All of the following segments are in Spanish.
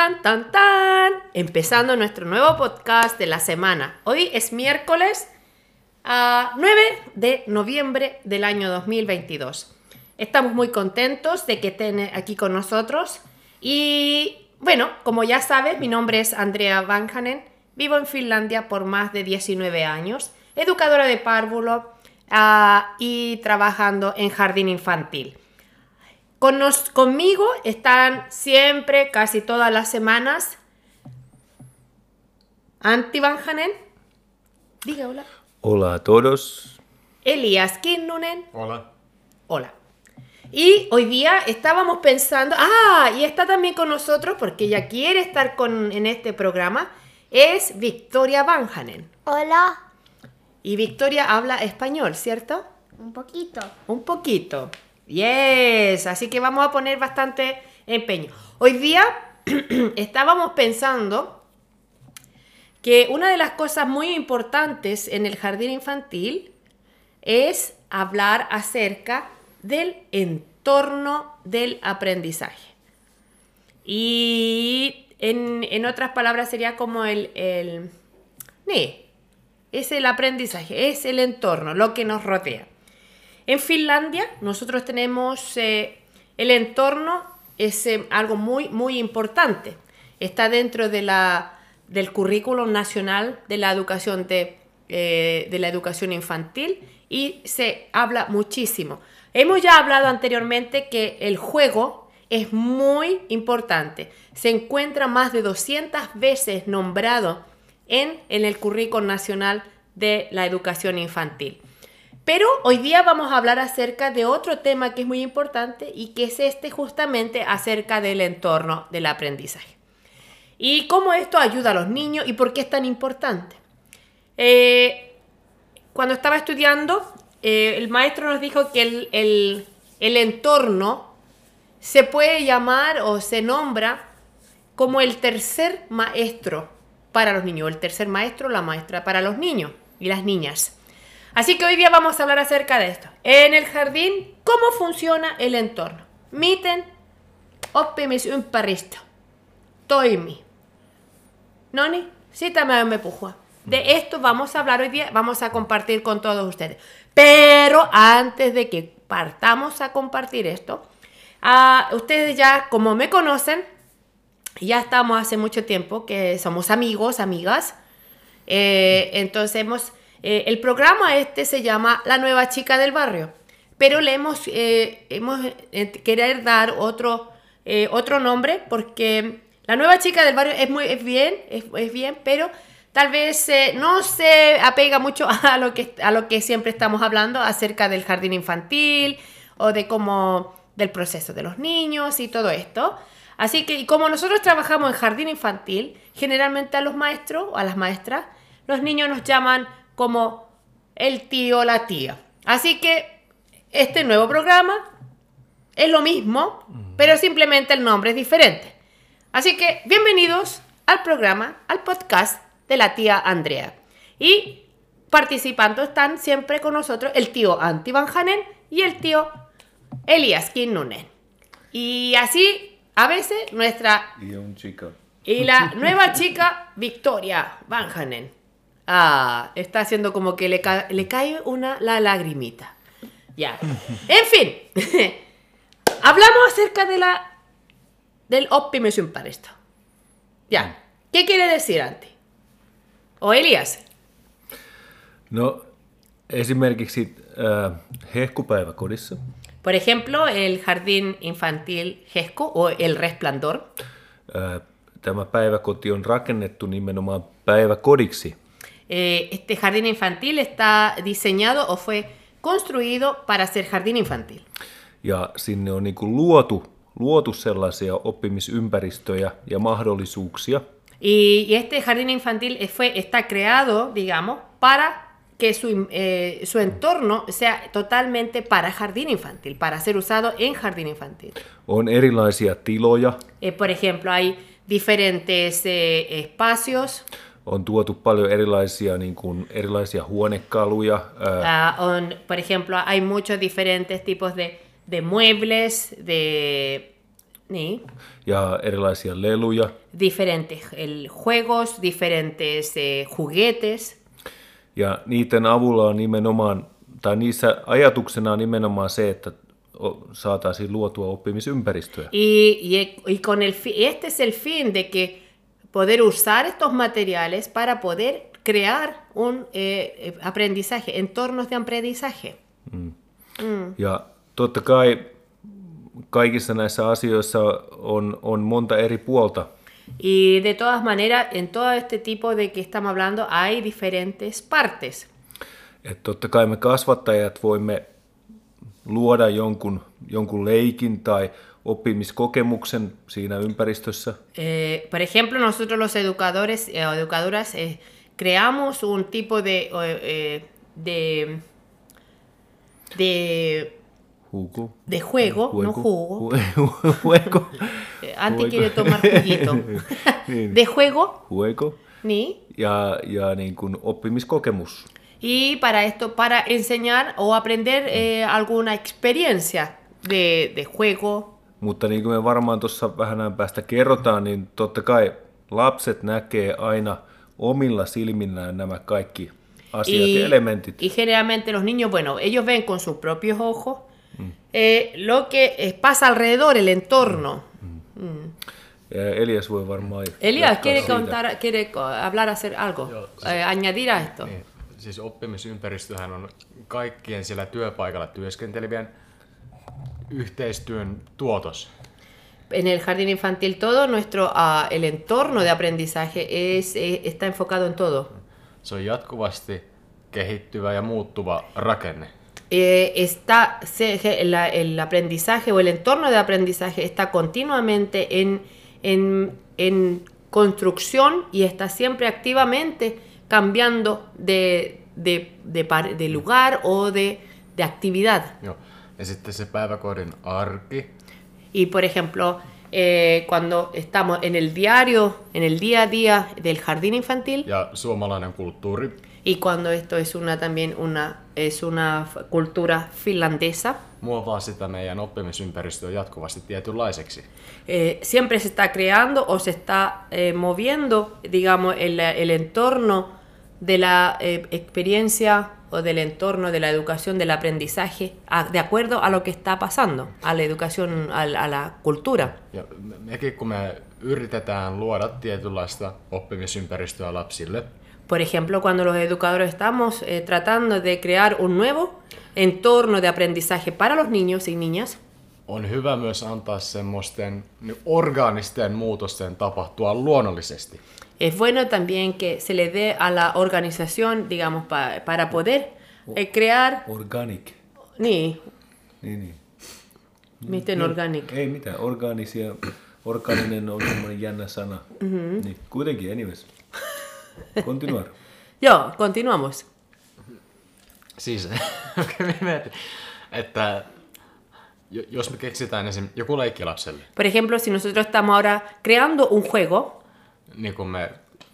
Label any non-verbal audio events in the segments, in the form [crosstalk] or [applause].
Tan, tan, tan. Empezando nuestro nuevo podcast de la semana. Hoy es miércoles a 9 de noviembre del año 2022. Estamos muy contentos de que estén aquí con nosotros. Y bueno, como ya sabes, mi nombre es Andrea Vanhanen. Vivo en Finlandia por más de 19 años. Educadora de párvulo ah, y trabajando en jardín infantil. Con conmigo están siempre, casi todas las semanas, Antti Vanhanen. Diga hola. Hola a todos. Elias Kinnunen. Hola. Hola. Y hoy día estábamos pensando, ah, y está también con nosotros porque ella quiere estar con, en este programa, es Victoria Vanhanen. Hola. Y Victoria habla español, ¿cierto? Un poquito. Un poquito. Yes, así que vamos a poner bastante empeño. Hoy día [clears throat] estábamos pensando que una de las cosas muy importantes en el jardín infantil es hablar acerca del entorno del aprendizaje. Y en, otras palabras sería como el, el... es el aprendizaje, es el entorno, lo que nos rodea. En Finlandia nosotros tenemos eh, el entorno, es eh, algo muy, muy importante. Está dentro de la, del currículum nacional de la educación de, eh, de la educación infantil y se habla muchísimo. Hemos ya hablado anteriormente que el juego es muy importante. Se encuentra más de 200 veces nombrado en, en el currículum nacional de la educación infantil. Pero hoy día vamos a hablar acerca de otro tema que es muy importante y que es este justamente acerca del entorno del aprendizaje. Y cómo esto ayuda a los niños y por qué es tan importante. Eh, cuando estaba estudiando, eh, el maestro nos dijo que el, el entorno se puede llamar o se nombra como el tercer maestro para los niños, el tercer maestro, la maestra para los niños y las niñas. Así que hoy día vamos a hablar acerca de esto. En el jardín, ¿cómo funciona el entorno? Miten oppimisympäristö toimi. Noni, sitä me me puhua. De esto vamos a hablar hoy día, vamos a compartir con todos ustedes. Pero antes de que partamos a compartir esto, uh, ustedes ya, como me conocen, ya estamos hace mucho tiempo que somos amigos, amigas. Eh, entonces hemos eh, el programa este se llama La Nueva Chica del Barrio, pero le hemos, eh, hemos eh, querer dar otro, otro nombre porque La Nueva Chica del Barrio es, muy, es bien, es, bien, pero tal vez no se apega mucho [laughs] a lo, que, a lo que siempre estamos hablando acerca del jardín infantil o de cómo del proceso de los niños y todo esto. Así que como nosotros trabajamos en jardín infantil, generalmente a los maestros o a las maestras, los niños nos llaman como el tío o la tía. Así que este nuevo programa es lo mismo, pero simplemente el nombre es diferente. Así que bienvenidos al programa, al podcast de la tía Andrea. Y participando están siempre con nosotros el tío Antti Van Hanen y el tío Elias Kinnunen. Y así, a veces, nuestra... Y un chico. Y la [laughs] nueva chica Victoria Van Hanen. Ah, está haciendo como que le, le cae una la lagrimita. Ya. En fin. [laughs] Hablamos acerca de la del para esto. Ya. ¿Qué quiere decir Antti? O Elias? No, esimerkiksi äh, hehkupäiväkodissa. Por ejemplo, el jardín infantil Hesku o el resplandor. Äh, tämä päiväkoti on rakennettu nimenomaan päiväkodiksi. Eh, este jardín infantil está diseñado o fue construido para ser jardín infantil. Ja sinne on niinku luotu, luotu sellaisia oppimisympäristöjä ja mahdollisuuksia. Y, y este jardín infantil fue, está creado, digamos, para que su, eh, su, entorno sea totalmente para jardín infantil, para ser usado en jardín infantil. On erilaisia tiloja. Eh, por ejemplo, hay diferentes eh, espacios on tuotu paljon erilaisia, niin kuin, erilaisia huonekaluja. Uh, on, por ejemplo, hay muchos diferentes tipos de, de muebles, de Niin. ja erilaisia leluja. Diferentes el, juegos, diferentes eh, juguetes. Ja niiden avulla on nimenomaan, tai niissä ajatuksena on nimenomaan se, että saataisiin luotua oppimisympäristöä. Y, y, y con el este es el fin de que poder usar estos materiales para poder crear un eh, eh, aprendizaje, entornos de aprendizaje. Ja totta kai kaikissa näissä asioissa on, on monta eri puolta. Y de todas maneras, en todo este tipo de que estamos hablando hay diferentes partes. Et totta kai me kasvattajat voimme luoda jonkun, jonkun leikin tai oppimiskokemuksen siinä ympäristössä. Eh, por ejemplo, nosotros los educadores eh, o educadoras eh, creamos un tipo de, eh, de, de, Hugo. de juego, no jugo. [laughs] Juego. Eh, Juego. quiere tomar juguito. [laughs] Niin. [laughs] de juego, Juego. ¿ni? Ja, ja niin kuin oppimiskokemus. Y para esto, para enseñar o aprender eh, alguna experiencia de, de juego. Mutta niin kuin me varmaan tuossa vähän ajan päästä kerrotaan, niin totta kai lapset näkee aina omilla silmillään nämä kaikki asiat ja elementit. y generalmente los niños, bueno, ellos ven con sus propios ojos eh, lo que eh, pasa alrededor, el entorno. Ja Elias voi varmaan Elias, ¿quiere, contar, ¿quiere hablar, hacer algo? Joo, Eh, añadir a esto. Niin, siis oppimisympäristöhän on kaikkien siellä työpaikalla työskentelevien yhteistyön tuotos. En el jardín infantil todo nuestro ah, el entorno de aprendizaje es, está enfocado en todo. Se on jatkuvasti kehittyvä ja muuttuva rakenne. Eh, está se- el, el aprendizaje o el entorno de aprendizaje está continuamente en, en, en construcción y está siempre activamente cambiando de, de, de de lugar o de, de actividad. Joo. Ja sitten se päiväkodin arki, Y por ejemplo, eh, cuando estamos en el diario, en el día a día del jardín infantil, ja suomalainen kulttuuri. y cuando esto es una también una, es una cultura finlandesa, muovaa sitä meidän oppimisympäristöä jatkuvasti tietynlaiseksi. eh, siempre se está creando o se está eh, moviendo, digamos, el, el entorno de la eh, experiencia o del entorno de la educación, del aprendizaje, a- de acuerdo a lo que está pasando, a la educación, a, la- a la cultura. Ja me- mekin kun me yritetään luoda tietynlaista oppimisympäristöä lapsille, Por ejemplo, cuando los educadores estamos eh, tratando de crear un nuevo entorno de aprendizaje para los niños y niñas, on hyvä myös antaa semmoisten niin orgaanisten muutosten tapahtua luonnollisesti. es bueno también que se le dé a la organización, digamos, pa- para poder eh, crear, Organic. ni, Niin, niin. miten organic. Ei mitään, orgaanisia, orgaaninen on semmoinen jännä sana. Mm-hmm. Niin, kuitenkin, anyways. Continuar. [laughs] Joo, continuamos. Siis, [laughs] mietin, että jos me keksitään esim. joku leikki lapselle, Por ejemplo, si nosotros estamos ahora creando un juego, niin kuin me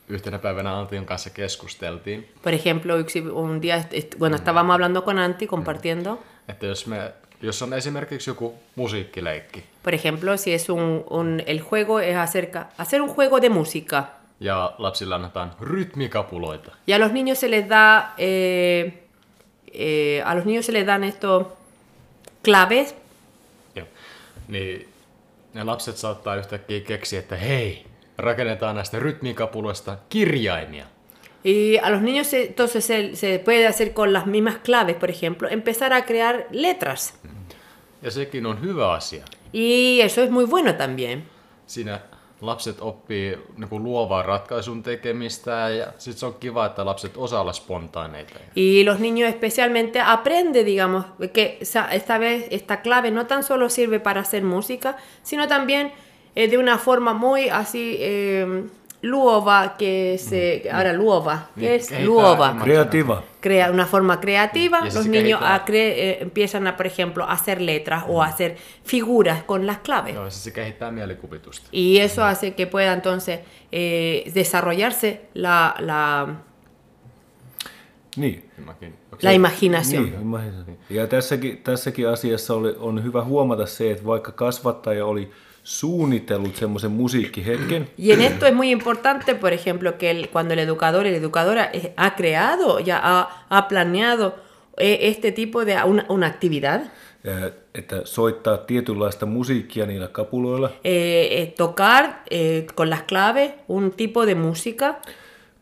yhtenä päivänä Antion kanssa keskusteltiin, por ejemplo, yksi- un día, bueno, estábamos hablando con Anti, compartiendo, että jos, me, jos on esimerkiksi joku musiikkileikki. Por ejemplo, si es un, un- el juego es acerca, hacer un juego de música, ja lapsille annetaan rytmikapuloita, Y a los niños se les da, eh, eh, a los niños se les dan estos claves. Niin ne lapset saattaa yhtäkkiä keksiä, että hei, rakennetaan näistä rytmikapuloista kirjaimia. y a los niños se- entonces se, se puede hacer con las mismas claves, por ejemplo, empezar a crear letras. Ja sekin on hyvä asia. Y eso es muy bueno también. Siinä lapset oppii ratkaisun tekemistä ja sitten se on kiva, että lapset. Y los niños especialmente aprenden, digamos, que esta vez esta clave no tan solo sirve para hacer música, sino también eh, de una forma muy así eh, luova, que se, ahora luova, que Niin, es luova. Kreativa. crea una forma creativa, los niños a cre- eh, empiezan a, por ejemplo, a hacer letras o a hacer figuras con las claves. Se. Y eso hace que pueda entonces eh, desarrollarse la, la, Niin. La imaginación. Niin, imaginaation. Ja tässäkin, tässäkin asiassa oli, on hyvä huomata se, että vaikka kasvattaja oli suunnitellut semmoisen musiikkihetken. Y en esto es muy importante, por ejemplo, que el- cuando el educador y la educadora eh, ha creado, ya ha, ha planeado eh, este tipo de una, una actividad, eh, että soittaa tietynlaista musiikkia niillä kapuloilla, eh, eh, tocar eh, con las claves un tipo de música,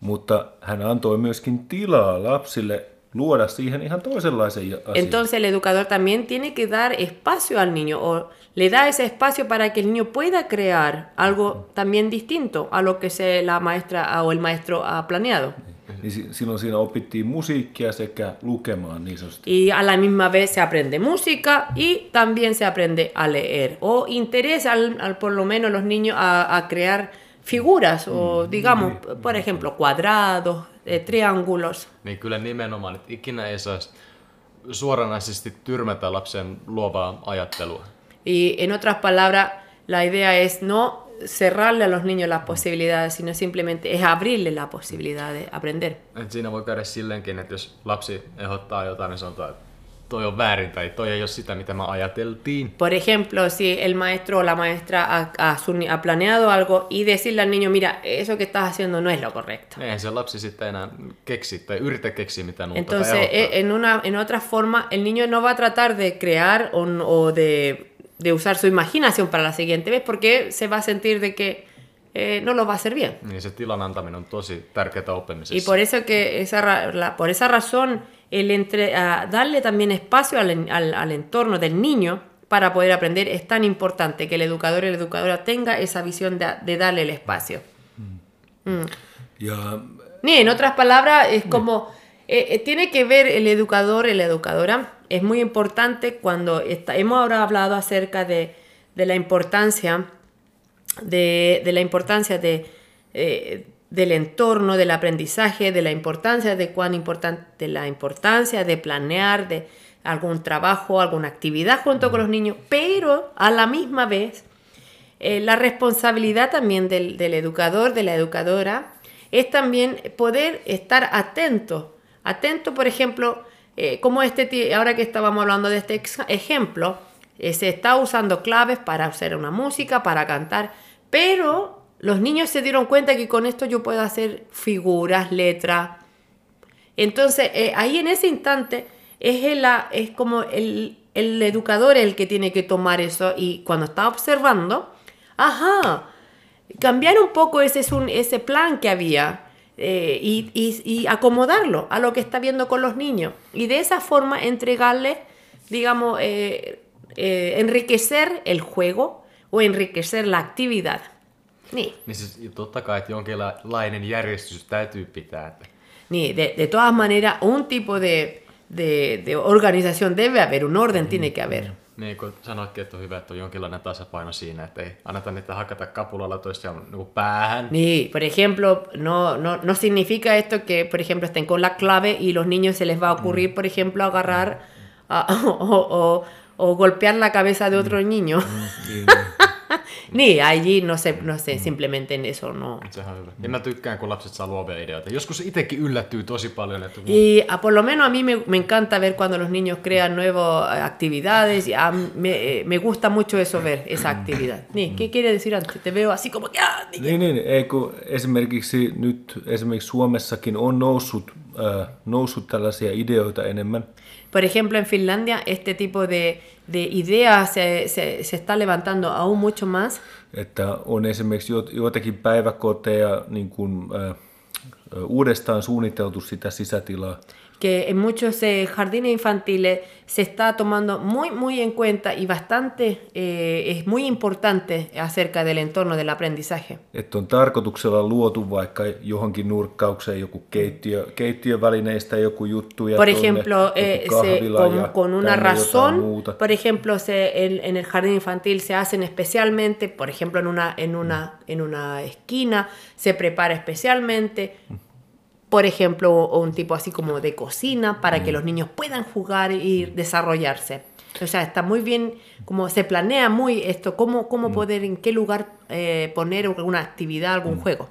mutta hän antoi myöskin tilaa lapsille luoda siihen ihan toisenlaisen asian. entonces el educador también tiene que dar espacio al niño o le da ese espacio para que el niño pueda crear algo también distinto a lo que se la maestra o el maestro ha planeado. Niin si- silloin siinä opittiin musiikkia sekä lukemaan niin sanotusti. Y a la misma vez se aprende música y también se aprende a leer. O interesa al, al por lo menos los niños a, a crear figuras o digamos, por ejemplo, cuadrados, eh, triángulos. Niin kyllä nimenomaan, että ikinä ei saisi suoranaisesti tyrmätä lapsen luovaa ajattelua. Y en otras palabras, la idea es no cerrarle a los niños las posibilidades, sino simplemente es abrirle la posibilidad de aprender. Et siinä voi käydä silleenkin, että jos lapsi ehdottaa jotain, niin sanotaan, että toi on väärin tai toi ei ole sitä, mitä me ajateltiin. Por ejemplo, si el maestro o la maestra ha, ha ha planeado algo y decirle al niño, mira, eso que estás haciendo no es lo correcto. Eihän se lapsi sitten enää keksi tai yritä keksiä mitään uutta Entonces, ehdottaa. en, una, en otra forma, el niño no va a tratar de crear o, o de, de usar su imaginación para la siguiente vez porque se va a sentir de que eh, no lo va a hacer bien. Se tilan antaminen on tosi tärkeää oppimisessa. Y por eso que esa, la- por esa razón, el entre, a darle también espacio al, al- al entorno del niño para poder aprender es tan importante que el educador y la educadora tenga esa visión de, de darle el espacio. Ja Ni, en otras palabras, es como, eh, eh, tiene que ver el educador y la educadora. Es muy importante cuando está- hemos ahora hablado acerca de, de la importancia, de, de la importancia de, eh, del entorno, del aprendizaje, de la importancia de cuán importante, la importancia de planear, de algún trabajo, alguna actividad junto con los niños, pero a la misma vez eh, la responsabilidad también del, del educador, de la educadora, es también poder estar atento. Atento, por ejemplo, eh, como este, ahora que estábamos hablando de este ejemplo, eh, se está usando claves para hacer una música, para cantar, pero los niños se dieron cuenta que con esto yo puedo hacer figuras, letras, entonces, eh, ahí en ese instante es, el, ah, es como el, el educador el que tiene que tomar eso y cuando está observando, ajá, cambiar un poco ese, ese plan que había eh, y, y- y acomodarlo a lo que está viendo con los niños. Y de esa forma entregarle, digamos, eh, eh, enriquecer el juego o enriquecer la actividad. Niin. Niin siis ja totta kai, että jonkinlainen järjestys täytyy pitää. Että Ni, de, de todas maneras, un tipo de, de, de organización debe haber, un orden tiene que haber. Niin kuin sanoitkin, että on hyvä, että on jonkinlainen tasapaino siinä, että ei anneta niitä hakata kapulalla toisiaan niin päähän. Ni, por ejemplo, no, no, no significa esto que, por ejemplo, estén con la clave y los niños se les va a ocurrir, por ejemplo, agarrar a- [laughs] o, o- o golpear la cabeza de otro niño. [laughs] niin, Ni, allí no sé, no sé, simplemente en eso no. Sehän on hyvä. Ja mä tykkään, kun lapset saa luovia ideoita. Joskus itsekin yllättyy tosi paljon, että Y ah, por lo menos a mí me, me encanta ver cuando los niños crean nuevas eh, actividades. Y a me, eh, me gusta mucho eso ver, esa actividad. Ni, ¿Qué quiere decir antes? Te veo así como que... ¡ah! ni- Niin, niin, ei kun esimerkiksi nyt esimerkiksi Suomessakin on noussut, äh, noussut tällaisia ideoita enemmän. Por ejemplo, en Finlandia este tipo de, de ideas se, se, está levantando aún mucho más. Että on esimerkiksi jo- joitakin päiväkoteja niin kuin, äh, uudestaan suunniteltu sitä sisätilaa. Que en muchos eh, jardines infantiles se está tomando muy, muy en cuenta y bastante, eh, es muy importante acerca del entorno del aprendizaje. Että on tarkoituksella luotu vaikka johonkin nurkkaukseen joku keittiö, keittiövälineistä joku juttu. Ja Por tonne ejemplo, eh, se- con, con una razón, por ejemplo, se, en, en el jardín infantil se hacen especialmente, por ejemplo, en una, en una, en una esquina se prepara especialmente, por ejemplo, o un tipo así como de cocina para que los niños puedan jugar y desarrollarse. O sea, está muy bien, como se planea muy esto, cómo, cómo poder, en qué lugar eh, poner alguna actividad, algún juego.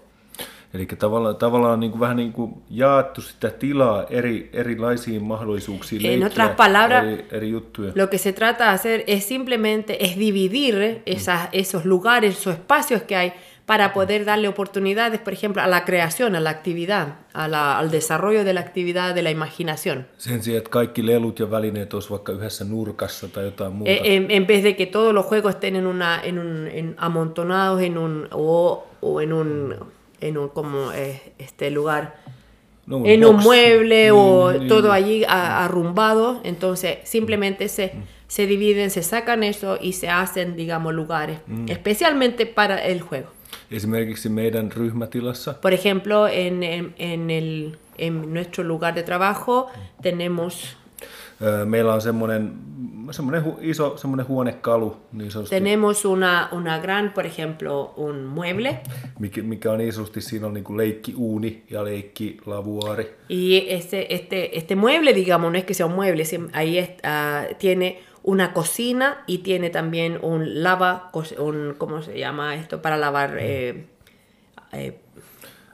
Eli tavallaan, tavallaan niin kuin, vähän niin kuin jaettu sitä tilaa eri, erilaisiin mahdollisuuksiin En otras palabras, eri, eri juttuja. Lo que se trata de hacer es simplemente es dividir esas, esos lugares, esos espacios que hay para poder darle oportunidades, por ejemplo, a la creación, a la actividad, a la- al desarrollo de la actividad de la imaginación. Sen sijaan, että kaikki lelut ja välineet olisi vaikka yhdessä nurkassa tai jotain muuta. En, en vez de que todos los juegos estén en una, en un, en- amontonados en un o, o en un, en un como eh, este lugar, No, en un box. mueble Niin, o niin, todo allí a- arrumbado, entonces simplemente se, se dividen, se sacan eso y se hacen, digamos, lugares, especialmente para el juego. Esimerkiksi meidän ryhmätilassa? Por ejemplo, en, en, en el, en nuestro lugar de trabajo tenemos, meillä on semmoinen, semmoinen hu, iso semmoinen huonekalu, niin sanotusti, tenemos una, una gran, por ejemplo, un mueble. Mikä, mikä on sanotusti, siinä on niin kuin leikkiuuni ja leikkilavuaari. y este, este, este mueble, digamos, no es que sea un mueble, ahí es- ah, tiene una cocina y tiene también un lava, un, ¿cómo se llama esto? Para lavar eh, eh,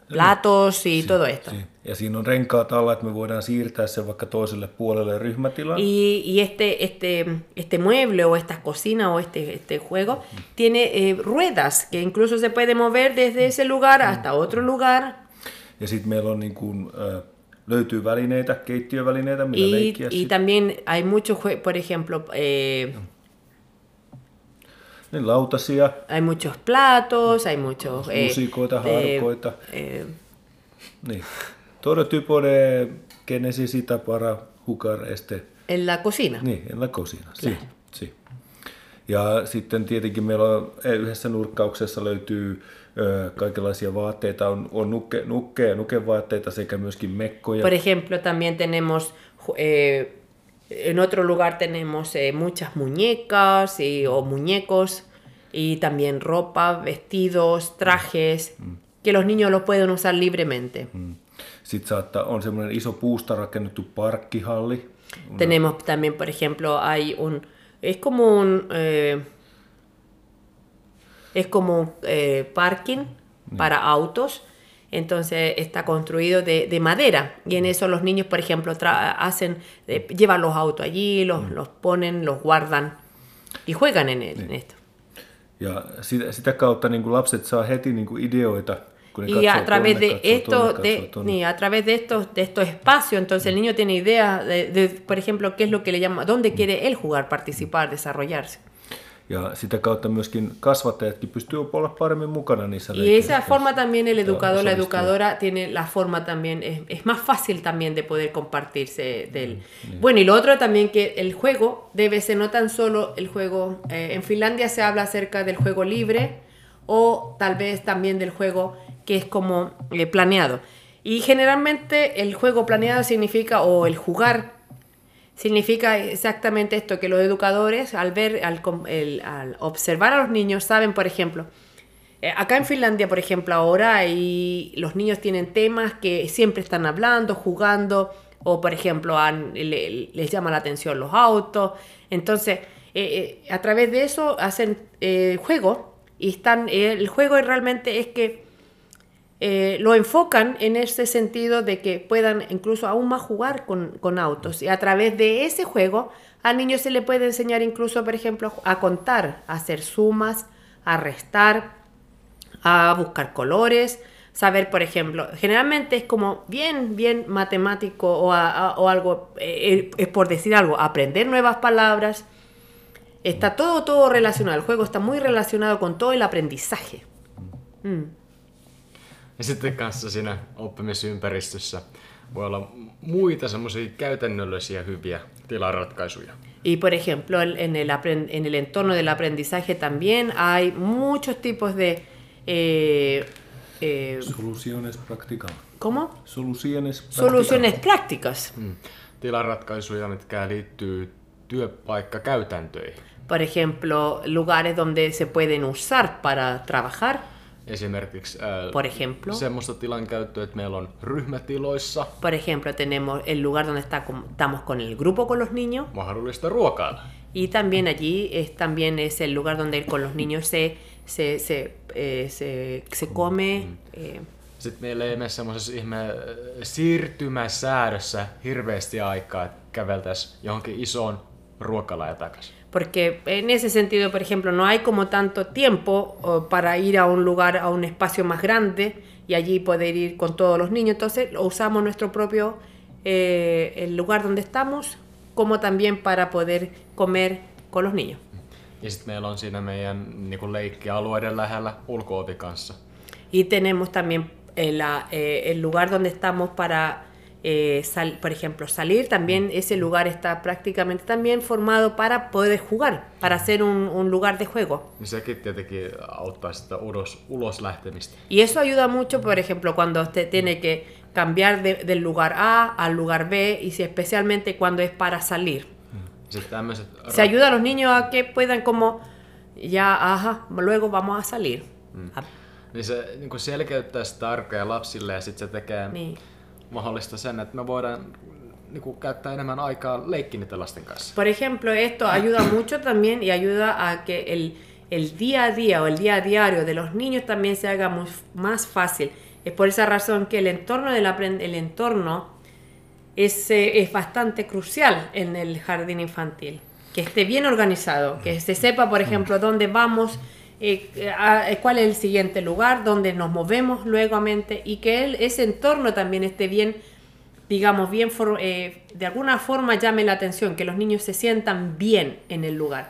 platos y todo esto. Si- Ja siinä on renkaat alla, että me voidaan siirtää se vaikka toiselle puolelle ryhmätilaan. Y, y este, este, este mueble o esta cocina o este, este juego tiene eh, ruedas que incluso se puede mover desde ese lugar hasta otro lugar. Ja sitten meillä on niin kuin, ö, löytyy välineitä, keittiövälineitä, millä Y, leikkiä. y sit. también hay muchos, por ejemplo, eh, Niin lautasia, hay muchos platos, hay muchos... eh, eh, harkoita. eh, niin. Todo tipo de que necesita para jugar este en la cocina. Niin, en la cocina. Si, si. Ja sitten tietenkin meillä on eh, yhdessä nurkkauksessa löytyy kaikenlaisia vaatteita, on, on nukke, nukke, nukevaatteita sekä myöskin mekkoja. Por ejemplo, también tenemos, eh, en otro lugar tenemos eh, muchas muñecas y, o muñecos y también ropa, vestidos, trajes, que los niños los pueden usar libremente. Mm. Sitten saattaa, on semmoinen iso puusta rakennettu parkkihalli. Tenemos también, por ejemplo, hay un, es como un, eh, es como un eh, parking para autos. Entonces está construido de, de madera y en eso los niños, por ejemplo, hacen, eh, llevan los autos allí, los, los ponen, los guardan y juegan en, esto. Ja sitä, sitä kautta niin kuin lapset saa heti niin kuin ideoita, kun ne Y a través tonne, de esto, tonne, de, tonne. a través de estos, de estos espacios, entonces el niño tiene idea de, de, por ejemplo, qué es lo que le llama, dónde quiere él jugar, participar, desarrollarse. Ja sitä kautta myöskin kasvattajatkin pystyy olla paremmin mukana niissä Y esa forma también el educador, la educadora tiene la forma también, es, es más fácil también de poder compartirse del... Bueno, y lo otro también que el juego debe ser no tan solo el juego, eh, en Finlandia se habla acerca del juego libre o tal vez también del juego que es como eh, planeado. Y generalmente el juego planeado significa, o el jugar Significa exactamente esto, que los educadores al ver, al, el- al observar a los niños, saben, por ejemplo, eh, acá en Finlandia, por ejemplo, ahora los niños tienen temas que siempre están hablando, jugando, o por ejemplo, les llama la atención los autos. Entonces, eh, eh, a través de eso hacen eh, juego y están, eh, el juego realmente es que eh, lo enfocan en ese sentido de que puedan incluso aún más jugar con, con autos. Y a través de ese juego, al niño se le puede enseñar incluso, por ejemplo, a contar, a hacer sumas, a restar, a buscar colores, saber, por ejemplo, generalmente es como bien, bien matemático o, o algo, eh, es por decir algo, aprender nuevas palabras. Está todo, todo relacionado. El juego está muy relacionado con todo el aprendizaje. Mm. Ja sitten kanssa siinä oppimisympäristössä voi olla muita semmoisia käytännöllisiä hyviä tilaratkaisuja. Y por ejemplo, en el, en el entorno del aprendizaje también hay muchos tipos de... eh, eh, Soluciones practical. ¿Cómo? Soluciones practical. Soluciones prácticas. Mm. Tilaratkaisuja, mitkä liittyy työpaikkakäytäntöihin. Por ejemplo, lugares donde se pueden usar para trabajar. Esimerkiksi ää, Por ejemplo. semmoista tilan käyttöä, että meillä on ryhmätiloissa Por ejemplo, tenemos el lugar donde está estamos con el grupo con los niños. mahdollista ruokailla. Y también allí es, también es el lugar donde con los niños se, se, se, eh, se, se come. eh, Sitten meillä ei mene semmoisessa ihme äh, siirtymäsäädössä hirveästi aikaa, että käveltäisiin johonkin isoon ruokalaan ja takaisin. Porque en ese sentido, por ejemplo, no hay como tanto tiempo para ir a un lugar, a un espacio más grande y allí poder ir con todos los niños. Entonces usamos nuestro propio, eh, el lugar donde estamos, como también para poder comer con los niños. Ja sitten meillä on siinä meidän niin leikkialueiden lähellä ulkoopi kanssa. Y tenemos también el, la- eh, el lugar donde estamos para, eh, sal- por ejemplo, salir. También ese lugar está prácticamente también formado para poder jugar, para hacer un, un lugar de juego. Lähtemistä. Y eso ayuda mucho, por ejemplo, cuando usted tiene que cambiar de- del lugar A al lugar B y si especialmente cuando es para salir. Tämmöiset Se ayuda a los niños a que puedan como, ya, ajá, luego vamos a salir. A- Niin se niin selkeyttää sitä arkea lapsille ja sitten se tekee Niin. Por ejemplo, esto ayuda mucho también y ayuda a que el, el día a día o el día a diario de los niños también se haga más fácil. Es por esa razón que el entorno del el entorno es, eh, es bastante crucial en el jardín infantil. Que esté bien organizado, que se sepa, por ejemplo, dónde vamos, eh, a- cuál es el siguiente lugar, dónde nos movemos luegamente y que el- ese entorno también esté bien, digamos, bien, for- eh, de alguna forma llame la atención, que los niños se sientan bien en el lugar.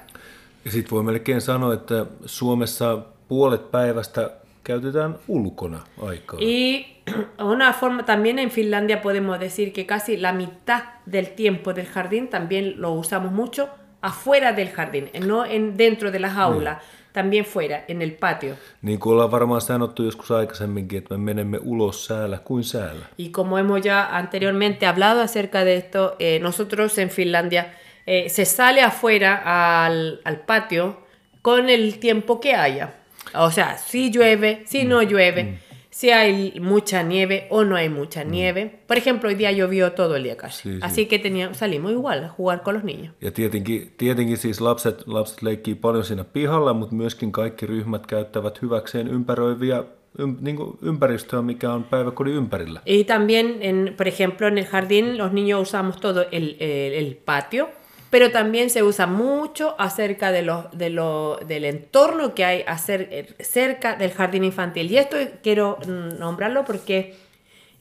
Ja sitten voi melkein sanoa, että Suomessa puolet päivästä käytetään ulkona aikaa. Y [clears throat] una forma, también en Finlandia podemos decir que casi la mitad del tiempo del jardín también lo usamos mucho afuera del jardín, no en, dentro de la jaula, también fuera, en el patio. Niin kuin ollaan varmaan sanottu joskus aikaisemminkin, että me menemme ulos säällä kuin säällä. Y como hemos ya anteriormente hablado acerca de esto, eh, nosotros en Finlandia eh, se sale afuera al, al patio con el tiempo que haya. O sea, si llueve, si no llueve, si hay mucha nieve o no hay mucha nieve. Por ejemplo, hoy día llovió todo el día casi. Sí, sí. Así que teníamos, salimos igual a jugar con los niños. Ja tietenkin, tietenkin siis lapset, lapset leikkii paljon siinä pihalla, mutta myöskin kaikki ryhmät käyttävät hyväkseen ympäröiviä ym, niin kuin ympäristöä, mikä on päiväkodin ympärillä. Y también, en, por ejemplo, en el jardín los niños usamos todo el, el- el patio, pero también se usa mucho acerca de de lo, del entorno que hay eh, cerca del jardín infantil. Y esto quiero mm, nombrarlo porque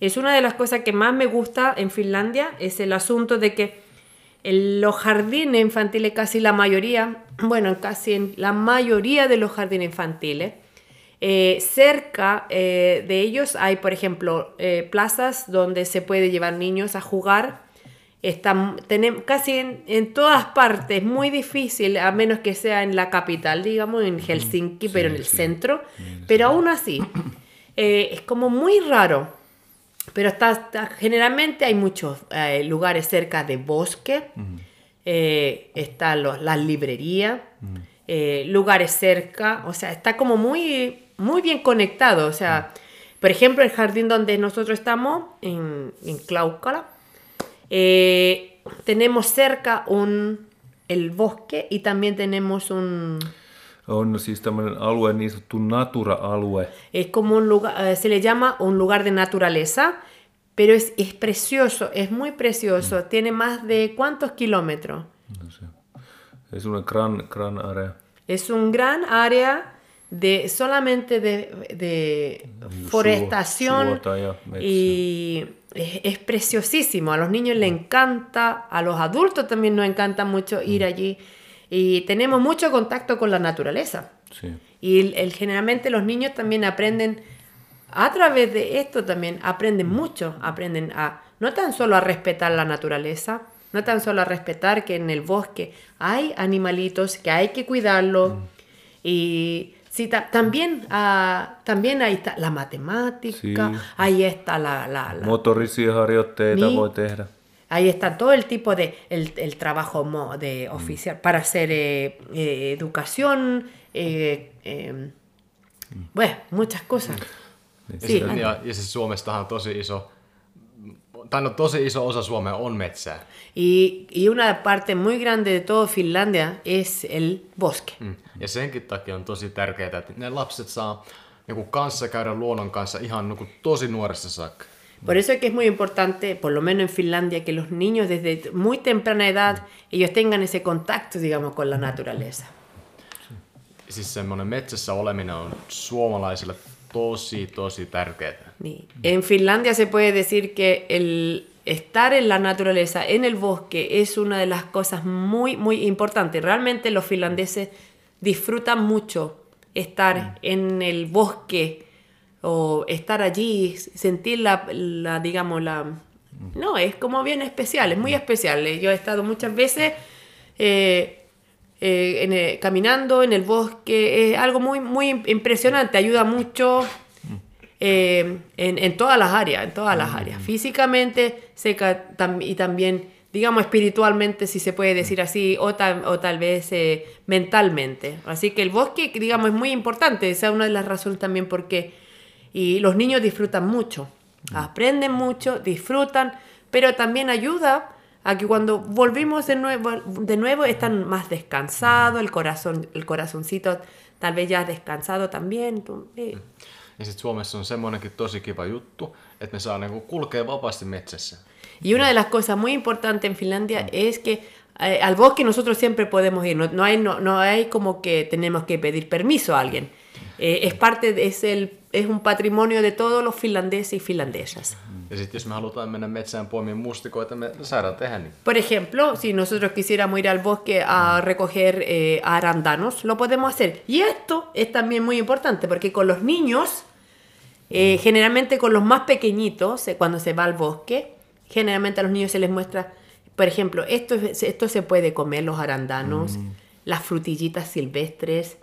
es una de las cosas que más me gusta en Finlandia, es el asunto de que en los jardines infantiles, casi la mayoría, [clears throat] bueno, casi en la mayoría de los jardines infantiles, eh, cerca eh, de ellos hay, por ejemplo, plazas donde se puede llevar niños a jugar. Están, tenemos, casi en, en todas partes, muy difícil, a menos que sea en la capital, digamos, en Helsinki, pero en el sí. centro. Pero aún así, eh, es como muy raro. Pero está, está- generalmente hay muchos eh, lugares cerca de bosque, eh, están las librerías, eh, lugares cerca, o sea, está como muy, muy bien conectado. O sea, por ejemplo, el jardín donde nosotros estamos, en, en Klaukkala, eh, tenemos cerca un, el bosque y también tenemos un, On siis tämmöinen alue, niin sanottu Natura-alue. es como un lugar, eh, se le llama un lugar de naturaleza, pero es, es precioso, es muy precioso, tiene más de cuántos kilómetros. No se, se semmoinen gran, gran area. Es un gran área de solamente de, de forestación suota ja metsää. y es, es preciosísimo. A los niños les encanta, a los adultos también nos encanta mucho ir allí. Y tenemos mucho contacto con la naturaleza. Sí. Y el, el- generalmente los niños también aprenden, a través de esto también aprenden mucho, aprenden a no tan solo a respetar la naturaleza, no tan solo a respetar que en el bosque hay animalitos que hay que cuidarlos y sí, ta- también, ah, también ahí está la matemática, Sí. ahí está la, la- la-. Ahí está todo el tipo de el, el trabajo de oficial para hacer eh, eh, educación, eh, eh, bueno, muchas cosas. Ja, Sí, sitten, ja, ja siis Suomestahan on tosi iso, tai no tosi iso osa Suomea on metsää. Y, y una parte muy grande de todo Finlandia es el bosque. Mm. Ja senkin takia on tosi tärkeää, että ne lapset saa niin kanssa käydä luonnon kanssa ihan niin tosi nuoresta saakka. Por eso es que es muy importante, por lo menos en Finlandia, que los niños desde muy temprana edad, ellos tengan ese contacto, digamos, con la naturaleza. Siis semmoinen metsässä oleminen on suomalaisille tosi, tosi tärkeää. Niin. En Finlandia se puede decir que el estar en la naturaleza, en el bosque, es una de las cosas muy, muy importantes. Realmente los finlandeses disfrutan mucho estar en el bosque o estar allí, sentir la, la, digamos, la... No, es como bien especial, es muy especial. Yo he estado muchas veces eh, eh, en el- caminando en el bosque, es algo muy, muy impresionante, ayuda mucho eh, en, en todas las áreas, en todas las áreas. Físicamente se ca- tam- y también, digamos, espiritualmente, si se puede decir así, o, tal- o tal vez eh, mentalmente. Así que el bosque, digamos, es muy importante. Esa es una de las razones también porque y los niños disfrutan mucho, aprenden mucho, disfrutan, pero también ayuda a que cuando volvimos de nuevo, de nuevo están más descansados, el corazón, el corazoncito tal vez ya descansado también. tú- eh. Ja sitten Suomessa on semmoinenkin tosi kiva juttu, että me saa niinku kulkea vapaasti metsässä. Y una de las cosas muy importantes en Finlandia es que eh, al bosque nosotros siempre podemos ir, no, no hay, no, no hay como que tenemos que pedir permiso a alguien. Eh, es parte, de- es, el, es un patrimonio de todos los finlandeses y finlandesas. Sitten jos me halutaan mennä metsään poimimaan mustikoita, me saadaan tehdä niin. Por ejemplo, si nosotros quisiéramos ir al bosque a recoger eh, arandanos, lo podemos hacer. Y esto es también muy importante porque con los niños, eh, generalmente con los más pequeñitos, eh, cuando se va al bosque, generalmente a los niños se les muestra, por ejemplo, esto, es- esto se puede comer, los arandanos, las frutillitas silvestres.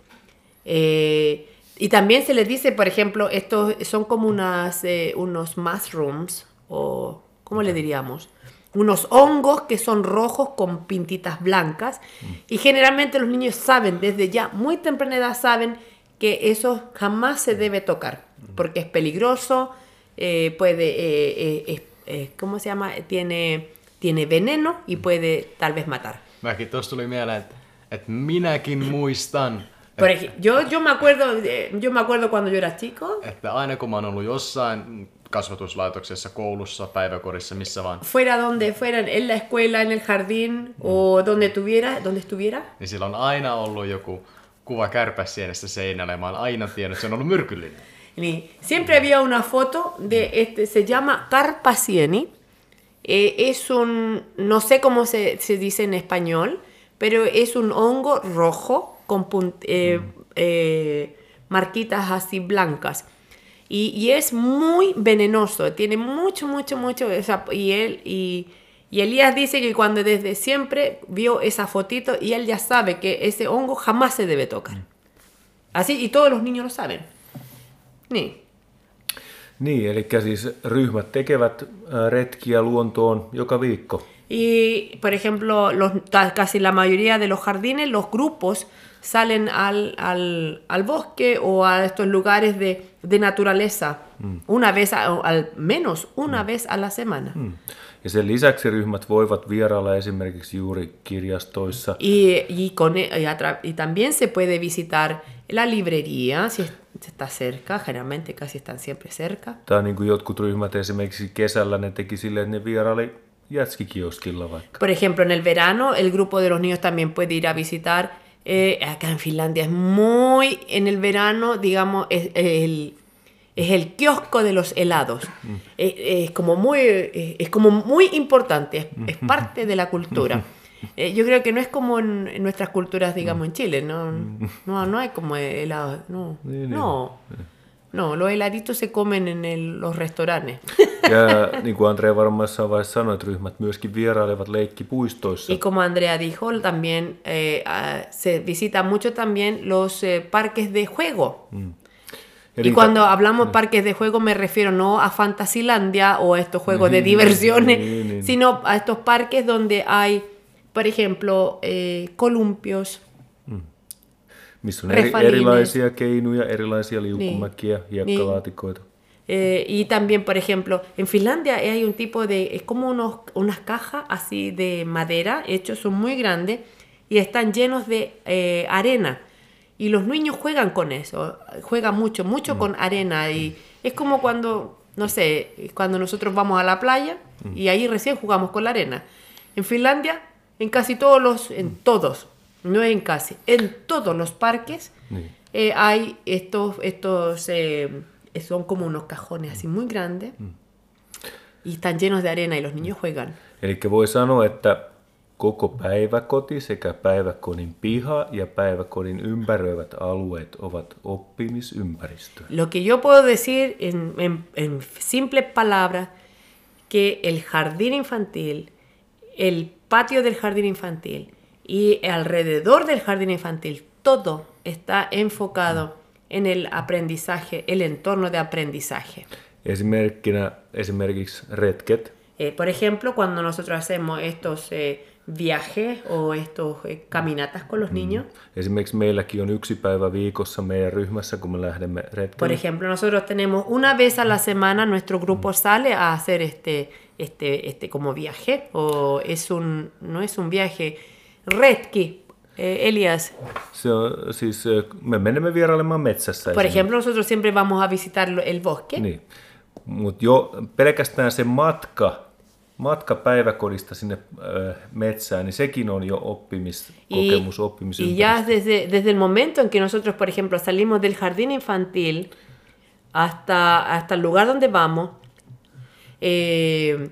eh, y también se les dice, por ejemplo, estos son como unas, eh, unos mushrooms, o ¿cómo le diríamos? Unos hongos que son rojos con pintitas blancas. Y generalmente los niños saben, desde ya muy temprana edad saben que eso jamás se debe tocar, porque es peligroso, eh, puede, eh, eh, ¿cómo se llama? Tiene, tiene veneno y puede tal vez matar. Mäkin tuossa tuli mieleen, että, että minäkin muistan, Por ej- yo, yo, me acuerdo, eh, yo me acuerdo cuando yo era chico, että aina kun mä oon ollut jossain kasvatuslaitoksessa, koulussa, päiväkodissa, missä vaan, fuera donde fuera, en la escuela, en el jardín o donde tuviera, donde estuviera, niin sillä on aina ollut joku kuva kärpäsienestä seinällä ja mä oon aina tiennyt, se on ollut myrkyllinen. Siempre había una foto de este, se llama Carpacieni. Eh, es un, no sé cómo se, se dice en español, pero es un hongo rojo con eh, eh, marquitas así blancas. Y, y es muy venenoso, tiene mucho, mucho, mucho. y, él, y, y Elías dice que cuando desde siempre vio esa fotito y él ya sabe que ese hongo jamás se debe tocar. Así, y todos los niños lo saben. Niin. Niin, eli siis ryhmät tekevät ää, retkiä luontoon joka viikko. Y, por ejemplo, los, casi la mayoría de los jardines, los grupos salen al, al, al bosque o a estos lugares de, de naturaleza una vez, a- al menos una vez a la semana. Ja sen lisäksi ryhmät voivat vierailla esimerkiksi juuri kirjastoissa. Y, y, con, e- y, a tra- y también se puede visitar la librería, si está cerca, generalmente casi están siempre cerca. Tai niin kuin jotkut ryhmät esimerkiksi kesällä ne teki silleen, että ne vieraili jätskikioskilla vaikka. Por ejemplo, en el verano el grupo de los niños también puede ir a visitar. Eh, acá en Finlandia es muy, en el verano, digamos, es, el, es el kiosco de los helados. Es, es como muy, es, es como muy importante, es, es parte de la cultura. Eh, yo creo que no es como en, en nuestras culturas, digamos, en Chile, no, no, no hay como helados, no, no, no, los heladitos se comen en el- los restaurantes. [laughs] Ja niin kuin Andrea varmaan jossain vaiheessa sanoi, että ryhmät myöskin vierailevat leikkipuistoissa. Y como Andrea dijo, también eh, ah, se visita mucho también los eh, parques de juego. Ja Y cuando hablamos parques de juego me refiero no a Fantasylandia o a estos juegos de [laughs] diversiones, sino a estos parques donde hay, por ejemplo, eh, columpios, missä on eri, erilaisia keinuja, erilaisia liukumäkiä, hiekkalaatikoita. Eh, y también, por ejemplo, en Finlandia hay un tipo de, es como unos, unas cajas así de madera, hechos, son muy grandes y están llenos de eh, arena. Y los niños juegan con eso, juegan mucho, mucho con arena. Y es como cuando, no sé, cuando nosotros vamos a la playa y ahí recién jugamos con la arena. En Finlandia, en casi todos los, en todos, no en casi, en todos los parques Niin. eh, hay estos, estos eh, son como unos cajones así muy grandes y están llenos de arena y los niños juegan. Eli voi sanoa, että koko päiväkoti sekä päiväkodin piha ja päiväkodin ympäröivät alueet ovat oppimisympäristö. Lo que yo puedo decir en, en, en simples palabras, que el jardín infantil, el patio del jardín infantil y alrededor del jardín infantil, todo está enfocado en el aprendizaje, el entorno de aprendizaje. Eh, por ejemplo, cuando nosotros hacemos estos eh, viajes o estos eh, caminatas con los niños, Esimerkiksi meilläkin on yksi päivä viikossa meidän ryhmässä, kun me lähdemme Por retkelle. ejemplo, nosotros tenemos una vez a la semana nuestro grupo sale a hacer este, este, este como viaje, o es un, no es un viaje, retki, eh, Elias. Se on, siis me menemme vierailemaan metsässä. Por ejemplo, nosotros siempre vamos a visitar el bosque Niin. Mutta jo pelkästään se matka, matka päiväkodista sinne ö, metsään, niin sekin on jo y, oppimiskokemus, y oppimisympäristö. ya desde, desde el momento en que nosotros, por ejemplo, salimos del jardín infantil hasta, hasta el lugar donde vamos, eh,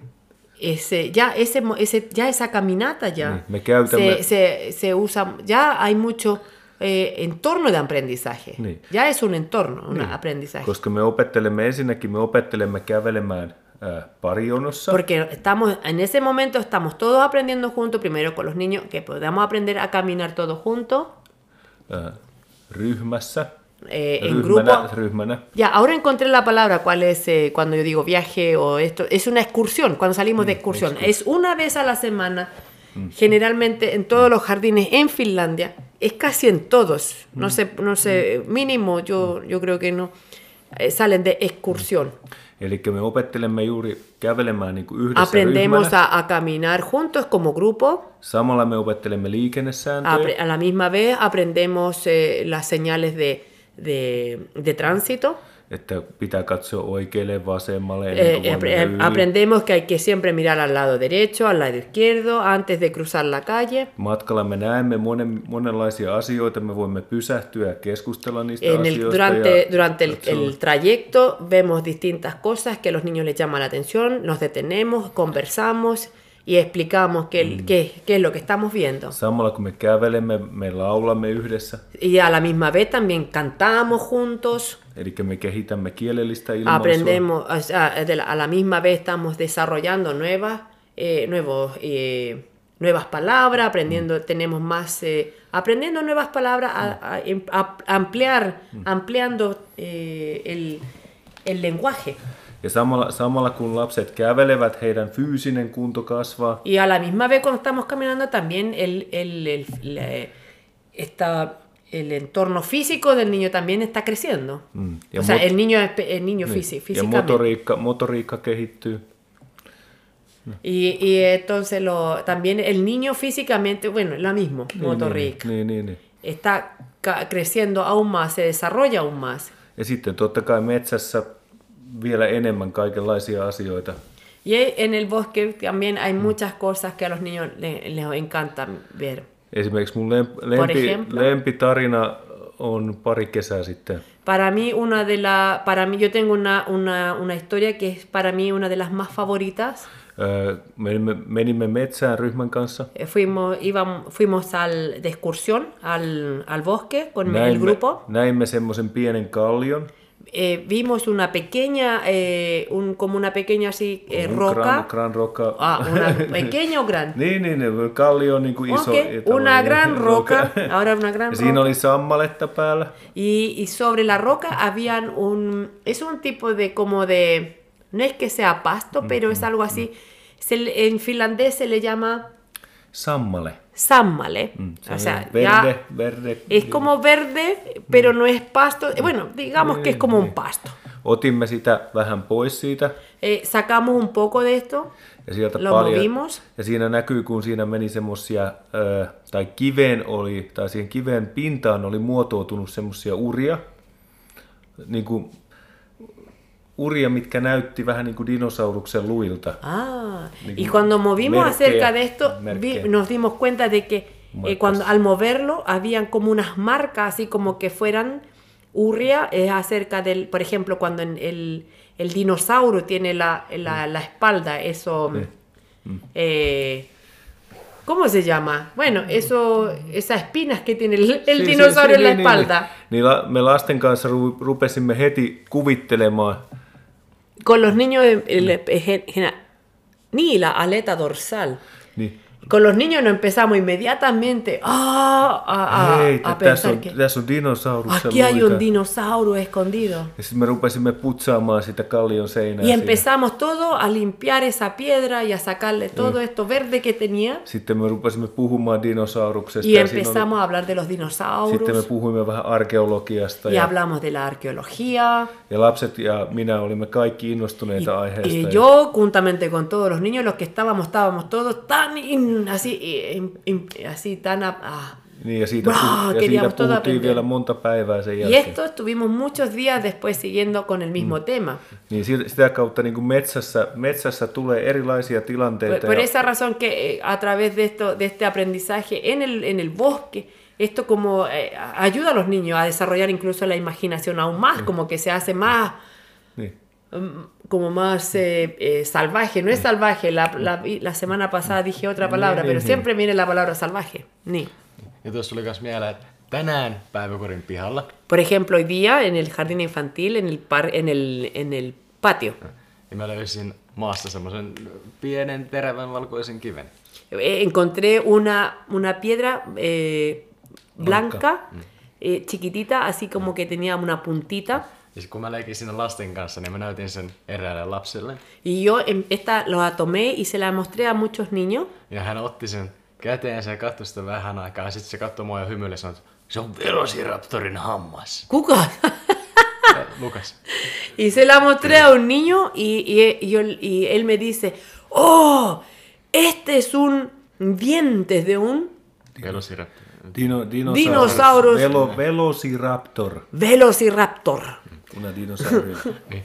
ese, ya, ese, ese, ya esa caminata ya Mm, me käytämme- se, se, se usa, ya hay mucho eh, entorno de aprendizaje. Niin. Ya es un entorno, un Niin. aprendizaje. Koska me opettelemme ensinnäkin, me opettelemme kävelemään ää, parijonossa. Porque estamos, en ese momento estamos todos aprendiendo juntos, primero con los niños, que podamos aprender a caminar todos juntos, ää, ryhmässä. Eh, en grupo. ryhmänä. Ya, ahora encontré la palabra, cuál es eh, cuando yo digo viaje o esto. Es una excursión, cuando salimos de excursión. Es una vez a la semana, generalmente en todos los jardines en Finlandia. Es casi en todos. No sé, no sé, mínimo yo, yo creo que no. eh, salen de excursión. Eli me opettelemme juuri kävelemään niin yhdessä Aprendemos ryhmänä. a, a caminar juntos como grupo. Samalla me opettelemme liikennesääntöjä. Apre- a la misma vez aprendemos eh, las señales de, de, de tránsito. Että pitää katsoa oikealle, vasemmalle. Eh, apre- yli. aprendemos que hay que siempre mirar al lado derecho, al lado izquierdo, antes de cruzar la calle. Matkalla me näemme monen, monenlaisia asioita, me voimme pysähtyä ja keskustella niistä En el, asioista. durante ja durante el, el trayecto vemos distintas cosas que los niños les llama la atención, nos detenemos, conversamos y explicamos qué, Mm. qué, qué es lo que estamos viendo. Samalla kun me kävelemme, me laulamme yhdessä. Y a la misma vez también cantamos juntos, Eli me kehitämme kielellistä ilmaisua. aprendemos, o sea, a la misma vez estamos desarrollando nuevas, eh, nuevos, eh, nuevas palabras, aprendiendo, tenemos más, eh, aprendiendo nuevas palabras, a, a- em- a- ampliar, ampliando eh, el, el lenguaje. Ja samalla, samalla kun lapset kävelevät, heidän fyysinen kunto kasvaa. Y a la misma vez cuando estamos caminando también el, el, el, la- está- el entorno físico del niño también está creciendo. Mm. Ja O sea, el niño, el niño Niin. ja físicamente. motoriikka, motoriikka kehittyy. Y, y entonces lo, también el niño físicamente, bueno, lo mismo, motoric, Niin, niin, niin. está creciendo aún más, se desarrolla aún más. Ja sitten totta kai metsässä vielä enemmän kaikenlaisia asioita. Y en el bosque también hay muchas cosas que a los niños le- les encanta ver. Esimerkiksi mun lem- lempi, ejemplo? lempitarina on pari kesää sitten. Para mí, una de la, para mí, yo tengo una, una, una historia que es para mí una de las más favoritas. Öö, Menimme, menimme metsään ryhmän kanssa. Eh, Fuimos, íbamos, fuimos al, de excursión al, al bosque con el Näimme, grupo. näimme semmoisen pienen kallion. Eh, vimos una pequeña, eh, un, como una pequeña así, eh, Un roca. Gran, gran roca. Ah, una [laughs] pequeña o gran. Niin, niin, kallio niin kuin iso. Ok, tällainen una gran [laughs] roca, ahora una gran siinä roca. oli sammaletta päällä. Y, y sobre la roca habían un, es un tipo de como de, no es que sea pasto, pero es algo así. Se le- en finlandés se le llama Sammale. Se o sea, verde, ya verde. es como verde, pero no es pasto. Bueno, digamos que es como un pasto. Otimme sitä vähän pois siitä Eh, sacamos un poco de esto, ja sieltä Lo paljon. movimos. Ja siinä näkyy, kun siinä meni semmosia, ö, tai kiveen oli, tai siihen kiveen pintaan oli muotoutunut semmosia uria, niin kuin, uria, mitkä näytti vähän niin kuin dinosauruksen luilta. Ah, Niin y cuando movimos merkeä, acerca de esto, vi- nos dimos cuenta de que eh, cuando al moverlo habían como unas marcas, así como que fueran urria, es acerca del, por ejemplo, cuando en el, el dinosaurio tiene la, la, la espalda, eso, eh, ¿cómo se llama? Bueno, eso, esas espinas que tiene el, el Si- dinosaurio si- en la niin, niin, espalda. Niin, niin la, me lasten kanssa ru, rupesimme heti kuvittelemaan, Con los niños, ni la aleta dorsal. Con los niños nos empezamos inmediatamente ah, a, a- hei, a pensar on, que tässä on aquí hay un dinosaurio escondido. Ja sitten me rupesimme putsaamaan sitä kallion seinää. Y siinä. empezamos todo a limpiar esa piedra y a sacarle todo esto verde que tenía. Sitten me rupesimme puhumaan dinosauruksesta. Y ja siinä empezamos a hablar de los Sitten me dinosaurios. puhuimme vähän arkeologiasta. Y Ja, hablamos de la arqueología. ja lapset ja minä olimme kaikki innostuneita Y, aiheesta. y ja- yo, juntamente con todos los niños, los que estábamos, estábamos todos tan in- así, in- in- así tan... a- ah. Niin, ja siitä, Bravo, ja siitä puhuttiin aprender. vielä monta päivää sen Y jälkeen. esto estuvimos muchos días después siguiendo con el mismo tema. Niin si- sitä kautta niin kuin metsässä, metsässä tulee erilaisia Por, tilanteita. por ja, esa razón que eh, a través de esto, de este aprendizaje en el, en el bosque, esto como eh, ayuda a los niños a desarrollar incluso la imaginación aún más, como que se hace más, niin. Mm, como más eh, eh, salvaje. No es salvaje, la, la, la semana pasada dije otra palabra, pero siempre viene la palabra salvaje. Niin. Ja tuossa tuli myös mieleen, että tänään päiväkodin pihalla Por ejemplo, hoy día en el jardín infantil, en el, par, en el, en el patio, niin mä löysin maasta semmoisen pienen terävän valkoisen kiven. Encontré una, una piedra eh, blanca, Blanca. eh, chiquitita, así como que tenía una puntita. Ja sit kun mä leikin siinä lasten kanssa, niin mä näytin sen eräälle lapselle. Y yo em- esta lo tomé y se la mostré a muchos niños. Ja hän otti sen käteensä ja katsoi sitä vähän aikaa. Ja sitten se katsoi mua ja hymyili ja sanoi, että se on Velociraptorin hammas. Cuca. Ja [laughs] Lukas. y se la mostré a un niño y, y- y yo- y él me dice, oh, este es un dientes de un Velociraptor. Dino, dinosaurus. Dinosaurus. Velo, velociraptor. velociraptor. Una dinosaurio. Niin.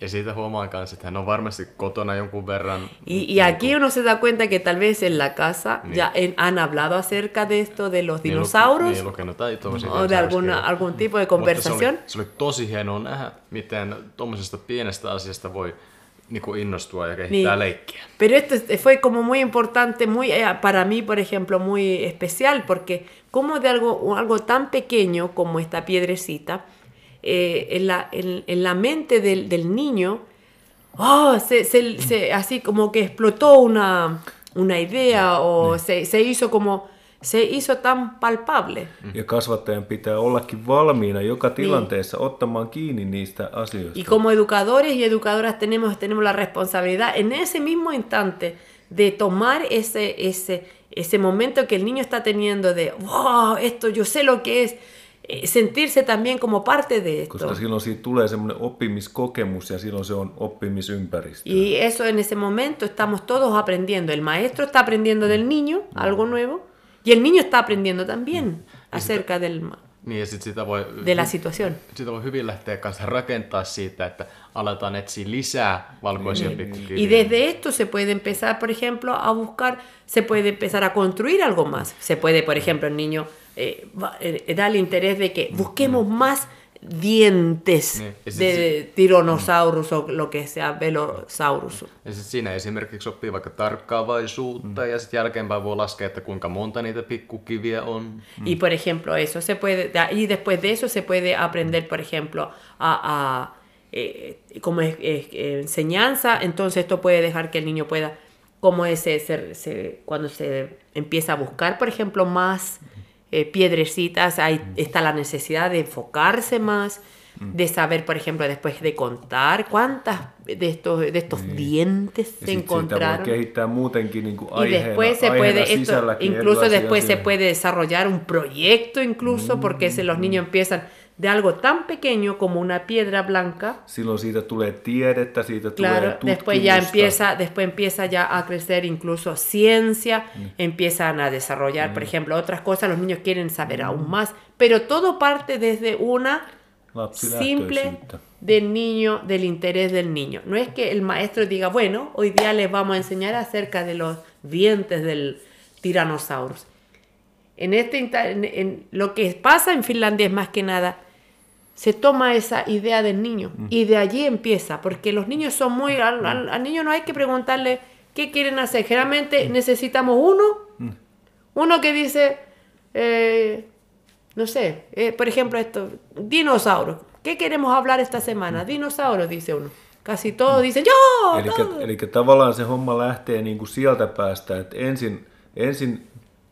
Ja siitä huomaan kanssa, että hän on varmasti kotona jonkun verran. Y, y aquí uno se da cuenta que tal vez en la casa Niin. ya en- han hablado acerca de esto, de los dinosaurios. Niin, lukenut tai O de alguna, algún tipo de Mutta conversación. Se oli, se oli tosi hienoa nähdä, miten tuommoisesta pienestä asiasta voi niinku innostua ja kehittää Niin. leikkiä. Pero esto es- fue como muy importante, muy eh, para mí, por ejemplo, muy especial, porque como de algo, algo tan pequeño como esta piedrecita, eh, en, la, en, en la mente del, del niño, oh, se, se- se- así como que explotó una, una idea o se, se hizo como, se hizo tan palpable. Ja kasvattajan pitää ollakin valmiina joka tilanteessa ottamaan kiinni niistä asioista. Y como educadores y educadoras tenemos, tenemos la responsabilidad en ese mismo instante de tomar ese, ese, ese momento que el niño está teniendo de, wow, esto yo sé lo que es, sentirse también como parte de esto. Koska silloin siitä tulee semmoinen oppimiskokemus ja silloin se on oppimisympäristö. Y eso en ese momento estamos todos aprendiendo. El maestro está aprendiendo del niño algo nuevo y el niño está aprendiendo también acerca del, Niin ja sit sitä voi, de la situación. sitä voi hyvin lähteä kanssa rakentaa siitä, että aletaan etsiä lisää valkoisia pikkukiviä. Y desde esto se puede empezar, por ejemplo, a buscar, se puede empezar a construir algo más. Se puede, por ejemplo, el niño eh, eh, da el interés de que busquemos más dientes de Tyrannosaurus o lo que sea, Velosaurus. Ja sit siinä esimerkiksi oppii vaikka tarkkaavaisuutta mm. ja sitten jälkeenpäin voi laskea, että kuinka monta niitä pikkukiviä on. Y por ejemplo, eso se puede, de ahí después de eso se puede aprender, por ejemplo, a, a, eh, como es, eh, enseñanza, entonces esto puede dejar que el niño pueda, como ese, se, se- cuando se empieza a buscar, por ejemplo, más eh, piedrecitas, ahí está la necesidad de enfocarse más, de saber, por ejemplo, después de contar cuántas de estos, de estos dientes Ja se encontraron. Y después se puede, esto, incluso después se puede desarrollar un proyecto incluso, porque se, los niños empiezan de algo tan pequeño como una piedra blanca. Silloin siitä tulee tiedettä, siitä Claro, tulee después ya empieza, después empieza ya a crecer incluso ciencia, Mm. empiezan a desarrollar, por ejemplo, otras cosas, los niños quieren saber aún más, pero todo parte desde una simple del niño, del interés del niño. No es que el maestro diga, bueno, hoy día les vamos a enseñar acerca de los dientes del tiranosaurus. En este en- lo que pasa en Finlandia es más que nada se toma esa idea del niño y de allí empieza, porque los niños son muy al, al- al niño no hay que preguntarle qué quieren hacer. Generalmente necesitamos uno, uno que dice eh, no sé, eh, por ejemplo esto, dinosaurios. ¿Qué queremos hablar esta semana? Dinosaurios, dice uno. Casi todos dicen, ¡yo! Eli, todo". eli tavallaan se homma lähtee niin kuin sieltä päästä, että ensin, ensin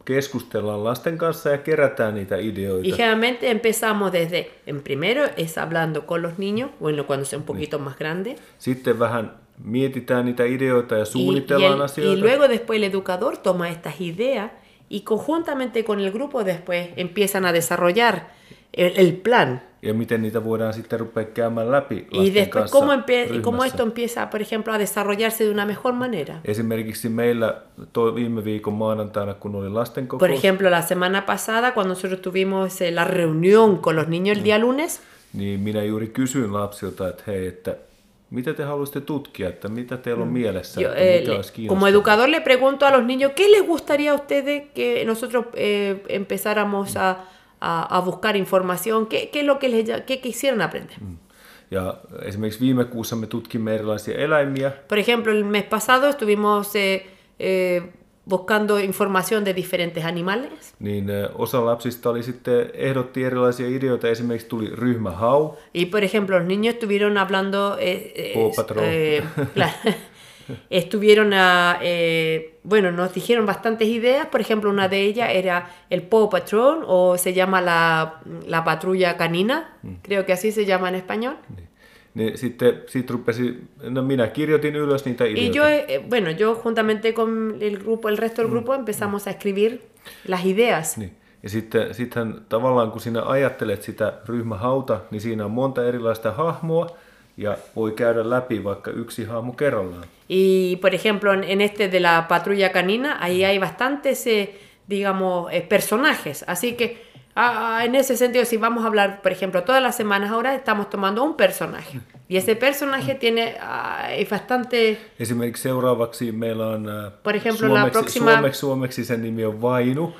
keskustellaan lasten kanssa ja kerätään niitä Y ideoita. generalmente empezamos desde, en primero es hablando con los niños, bueno, cuando sea un poquito más grande. Sitten vähän mietitään niitä ideoita ja Y, y suunnitellaan el- y asioita. luego después el educador toma estas ideas y conjuntamente con el grupo después empiezan a desarrollar el, el plan. Ja miten niitä voidaan sitten rupea käymään läpi Y después kanssa cómo, empie- cómo esto empieza, por ejemplo, a desarrollarse de una mejor manera. Esimerkiksi meillä toi viime viikon maanantaina, kun oli lasten Por ejemplo, la semana pasada, cuando nosotros tuvimos eh, la reunión con los niños el día lunes, niin minä juuri kysyin lapsilta, että hei, että mitä te haluaisitte tutkia, että mitä teillä on mielessä, yo, että mikä le- olisi como educador le pregunto a los niños, ¿qué les gustaría a ustedes que nosotros eh, empezáramos a, a- a buscar información? ¿Qué, qué es lo que les qué quisieran aprender? Ja esimerkiksi viime kuussa me tutkimme erilaisia eläimiä, Por ejemplo, el mes pasado estuvimos eh, eh, buscando información de diferentes animales. niin eh, osa lapsista oli sitten, ehdotti erilaisia ideoita, esimerkiksi tuli ryhmä hau, Y por ejemplo, los niños estuvieron hablando. eh, eh, eh, [laughs] estuvieron a. eh, bueno, nos dijeron bastantes ideas. Por ejemplo, una de ellas era el Paw Patrol o se llama la, la patrulla canina. Creo que así se llama en español. niin sitten sit rupesi, no minä kirjoitin ylös niitä Y ideoita. yo, eh, bueno, yo juntamente con el grupo, el resto del grupo, empezamos a escribir las ideas. Niin. Ja sitten sittenhän tavallaan kun sinä ajattelet sitä ryhmähauta, niin siinä on monta erilaista hahmoa ja voi käydä läpi vaikka yksi hahmo kerrallaan. Y por ejemplo, en, este de la patrulla canina, ahí hay bastantes, eh, digamos, eh, personajes. Así que ah, en ese sentido, si vamos a hablar, por ejemplo, todas las semanas ahora estamos tomando un personaje. Y ese personaje tiene, ah, bastante... Esimerkiksi seuraavaksi meillä on ää, Por ejemplo, la suomeksi, próxima- suomeksi, suomeksi sen nimi on Vainu.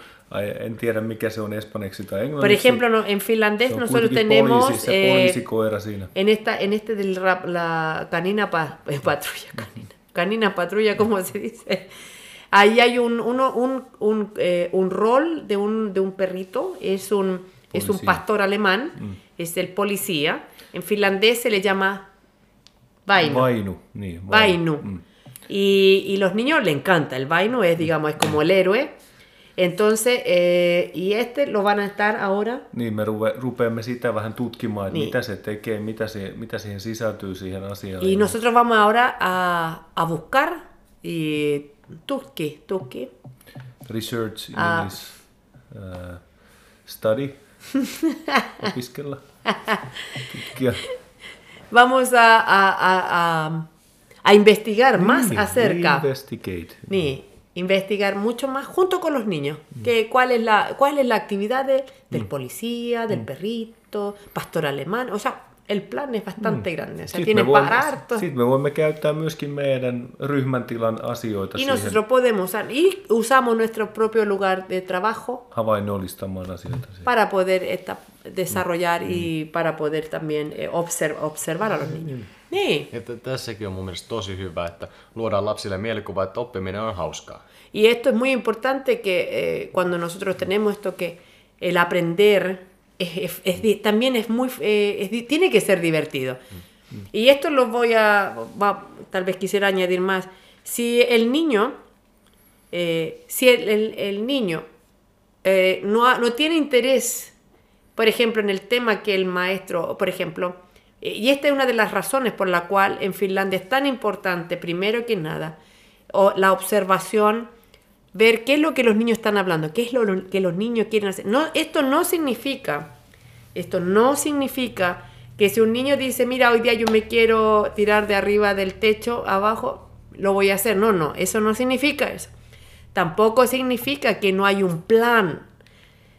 En tiedä mikä se on espanjaksi tai englanniksi. Por ejemplo, no- en finlandés nosotros tenemos... poliisi, eh, siinä. En, esta, en este de la canina pa- eh, patrulla, canina, canina patrulla, como se dice. Ahí hay un, uno, un, un, eh, un rol de un, de un perrito, es un, es un Policía. pastor alemán, es el policía. En finlandés se le llama vaino. Vainu. Niin, Vainu. Mm. Y, y los niños le encanta. El vaino es, digamos, es como el héroe. Entonces, eh, y este lo van a estar ahora Niin, me ruve, rupeamme sitä vähän tutkimaan, Niin. mitä se tekee, mitä, se, mitä siihen sisältyy siihen asiaan. Y nosotros vamos ahora a, a buscar y tuki, tuki. Research, Ah. English, uh, study, [laughs] opiskella, tutkia. Vamos a, a, a, a, a investigar más Niin, acerca. Investigate. Ni, investigar mucho más junto con los niños. Que, cuál, es la, ¿Cuál es la actividad de- del policía, del perrito, pastor alemán? O sea, el plan es bastante grande. O sea, tiene me, voimme, para harto. sit me voimme käyttää myöskin meidän ryhmän tilan asioita Y siihen nosotros podemos usar, y usamos nuestro propio lugar de trabajo havainnollistamaan asioita. Siihen. para poder esta- desarrollar y para poder también eh, obser- observar a los niños. Niin. T- tässäkin on mun mielestä tosi hyvä, että luodaan lapsille mielikuva, että oppiminen on hauskaa. Y esto es muy importante que eh, cuando nosotros tenemos esto que el aprender es, es- es también es muy eh, tiene que ser divertido. Y esto lo voy a va- tal vez quisiera añadir más. Si el niño eh, si el, el- el niño eh, no, no tiene interés, por ejemplo, en el tema que el maestro, por ejemplo, y esta es una de las razones por la cual en Finlandia es tan importante, primero que nada, la observación, ver qué es lo que los niños están hablando, qué es lo que los niños quieren hacer. No, esto no significa Esto no significa que si un niño dice, mira, hoy día yo me quiero tirar de arriba del techo abajo, lo voy a hacer. No, no, eso no significa eso. Tampoco significa que no hay un plan.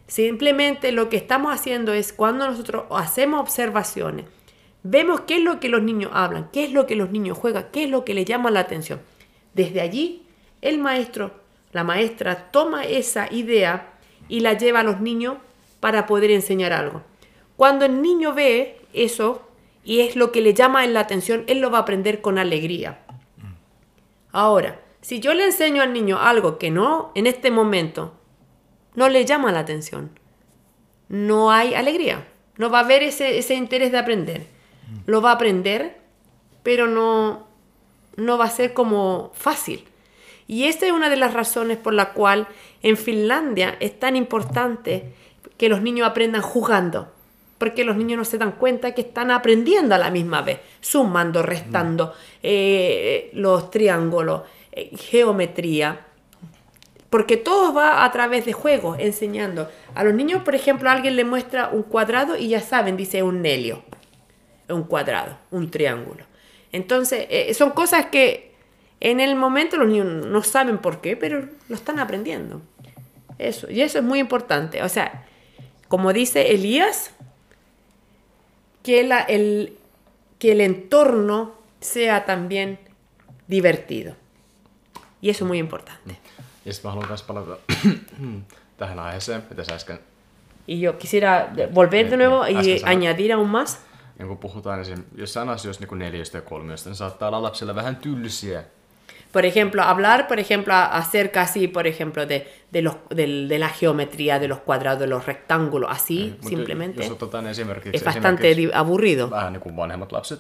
Simplemente lo que estamos haciendo es cuando nosotros hacemos observaciones, vemos qué es lo que los niños hablan, qué es lo que los niños juegan, qué es lo que les llama la atención. Desde allí, el maestro, la maestra toma esa idea y la lleva a los niños para poder enseñar algo. Cuando el niño ve eso y es lo que le llama la atención, él lo va a aprender con alegría. Ahora, si yo le enseño al niño algo que no en este momento no le llama la atención, no hay alegría, no va a haber ese, ese interés de aprender. Lo va a aprender, pero no, no va a ser como fácil. Y esta es una de las razones por la cual en Finlandia es tan importante que los niños aprendan jugando porque los niños no se dan cuenta que están aprendiendo a la misma vez, sumando, restando, eh, los triángulos, eh, geometría, porque todo va a través de juegos, enseñando. A los niños, por ejemplo, alguien le muestra un cuadrado y ya saben, dice un nelio, un cuadrado, un triángulo. Entonces, eh, son cosas que en el momento los niños no saben por qué, pero lo están aprendiendo. Eso, y eso es muy importante. O sea, como dice Elías, que, el, que el entorno sea también divertido. Y eso es muy importante. [clears throat] Y yo quisiera volver de nuevo y añadir aún más. Ja kun puhutaan esim. jossain asioista niin kuin neljöstä ja kolmiosta, niin saattaa olla lapsilla vähän tylsiä Por ejemplo, hablar, por ejemplo, acerca así, por ejemplo, de, de, los, de, de la geometría, de los cuadrados, de los rectángulos, así, Mutta simplemente. Jos otetaan esimerkiksi, Es bastante esimerkiksi aburrido. vähän niin kuin vanhemmat lapset,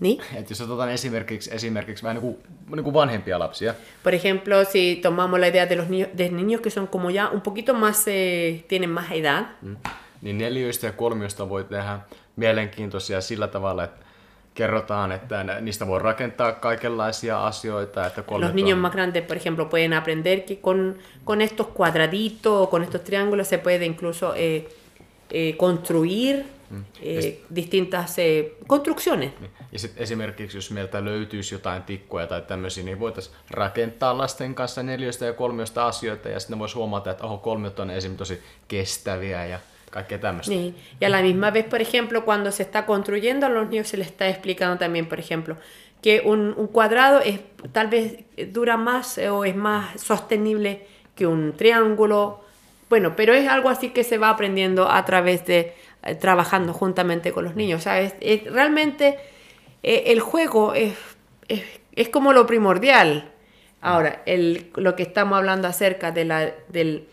¿Ni? että jos otetaan esimerkiksi, esimerkiksi vähän niin kuin, niin kuin vanhempia lapsia, Por ejemplo, si tomamos la idea de los niños, de niños que son como ya un poquito más, eh, tienen más edad, niin neljöistä ja kolmioista voi tehdä mielenkiintoisia sillä tavalla, että kerrotaan, että niistä voi rakentaa kaikenlaisia asioita. Että Los niños más grandes, por ejemplo, pueden aprender que con, con estos cuadraditos o con estos triángulos se puede incluso eh, eh, construir eh, distintas eh, construcciones. Ja sitten esimerkiksi, jos meiltä löytyisi jotain tikkuja tai tämmöisiä, niin voitaisiin rakentaa lasten kanssa neljöistä ja kolmiosta asioita, ja sitten voisi huomata, että oho, kolmiot on esim. tosi kestäviä ja kaikkea tämmöistä. Sí. Y a la misma vez, por ejemplo, cuando se está construyendo, a los niños se les está explicando también, por ejemplo, que un, un cuadrado es, tal vez dura más eh, o es más sostenible que un triángulo. Bueno, pero es algo así que se va aprendiendo a través de eh, trabajando juntamente con los niños. Realmente eh, el juego es, es, es como lo primordial. Ahora, el, lo que estamos hablando acerca de la, del,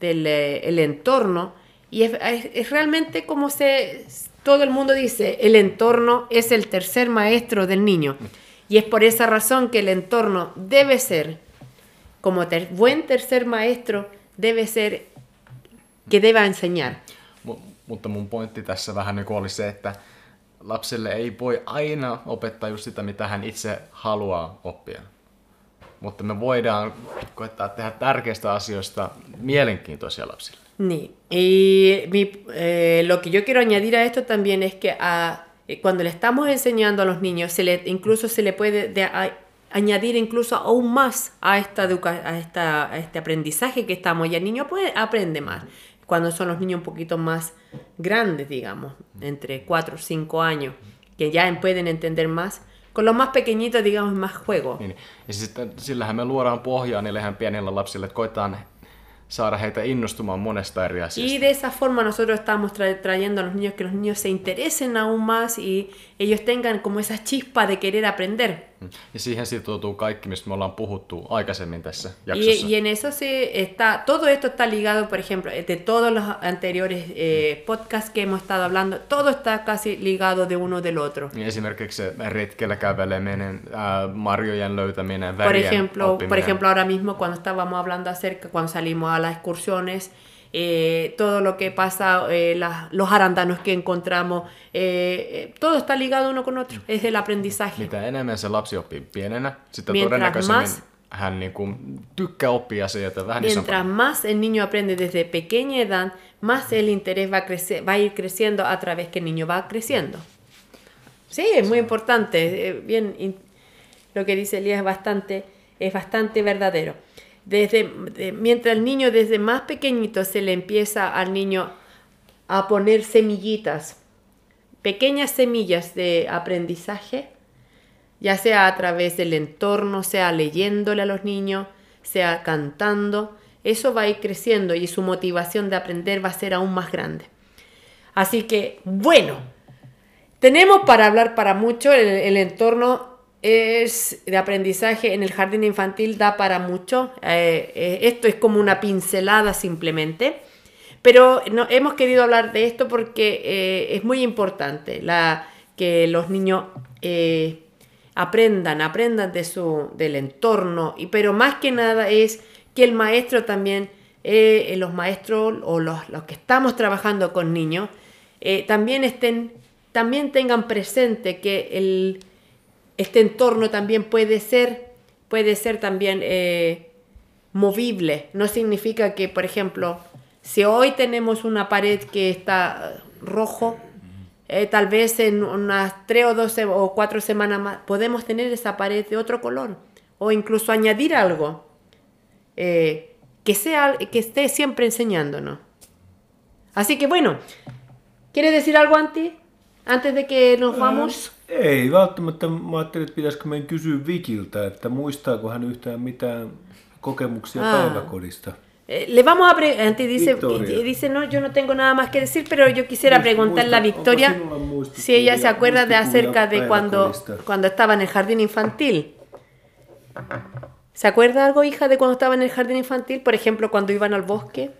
del el entorno, y es, es- es realmente como se, todo el mundo dice, el entorno es el tercer maestro del niño. Y es por esa razón que el entorno debe ser, como ter- buen tercer maestro, debe ser que deba enseñar. Mu- mutta mun pointti tässä vähän niin oli se, että lapselle ei voi aina opettaa just sitä, mitä hän itse haluaa oppia. Mutta me voidaan koettaa tehdä tärkeistä asioista mielenkiintoisia lapsille. Ni. Y eh, lo que yo quiero añadir a esto también es que a- eh, cuando le estamos enseñando a los niños, se le, incluso se le puede añadir incluso aún más a, esta educa- a, esta, este aprendizaje que estamos y el niño aprende más. Cuando son los niños un poquito más grandes, digamos, entre 4 o 5 años, que ya pueden entender más. Con los más pequeñitos, digamos, más juego. Niin, ja sitten sillähän me luodaan pohjaa niille ihan pienille lapsille, että saada heitä innostumaan monesta eri asiasta. Y de esa forma nosotros estamos tra- trayendo a los niños que los niños se interesen aún más y ellos tengan como esa chispa de querer aprender. Ja siihen sitoutuu kaikki, mistä me ollaan puhuttu aikaisemmin tässä Y, jaksossa. y en eso se está, todo esto está ligado, por ejemplo, de todos los anteriores eh, podcasts que hemos estado hablando, todo está casi ligado de uno del otro. Niin esimerkiksi retkellä käveleminen, ää, marjojen löytäminen, Por värien ejemplo, por oppiminen. ejemplo, ahora mismo cuando estábamos hablando acerca, cuando salimos a las excursiones, eh, todo lo que pasa, eh, las- los arándanos que encontramos, eh, eh, todo está ligado uno con otro, es el aprendizaje. Mitä enemmän se lapsi oppii pienenä, sitä Mientras más- hän niin kuin tykkää oppia vähän Mientras más el niño aprende desde pequeña edad, más el interés va a, crecer, va a ir creciendo a través que el niño va creciendo. Sí, es muy importante. eh, Bien, lo que dice Elías es bastante, es bastante verdadero. Desde, de- mientras el niño desde más pequeñito se le empieza al niño a poner semillitas, pequeñas semillas de aprendizaje, ya sea a través del entorno, sea leyéndole a los niños, sea cantando, eso va a ir creciendo y su motivación de aprender va a ser aún más grande. Así que, bueno, tenemos para hablar para mucho, el entorno es de aprendizaje en el jardín infantil da para mucho, eh, eh, esto es como una pincelada simplemente, pero no, hemos querido hablar de esto porque eh, es muy importante la, que los niños aprendan, aprendan de su, del entorno, y, pero más que nada es que el maestro también, los maestros o los, los que estamos trabajando con niños, también estén, también tengan presente que el, este entorno también puede ser, puede ser también eh, movible. No significa que, por ejemplo, si hoy tenemos una pared que está eh, rojo, eh, tal vez en unas tres o dos se- o cuatro semanas más podemos tener esa pared de otro color o incluso añadir algo eh, que sea que esté siempre enseñándonos. Así que bueno, ¿quieres decir algo Antti? Antes de que nos vamos. Ei välttämättä. Mä ajattelin, että pitäisikö meidän kysyä Vikiltä, että muistaako hän yhtään mitään kokemuksia Ah. päiväkodista. Eh, Le vamos a pre- Antti dice, Victoria. dice, no, yo no tengo nada más que decir, pero yo quisiera preguntarle a Victoria si ella se acuerda de acerca de cuando, cuando estaba en el jardín infantil. ¿Se acuerda algo, hija, de cuando estaba en el jardín infantil? Por ejemplo, cuando iban al bosque.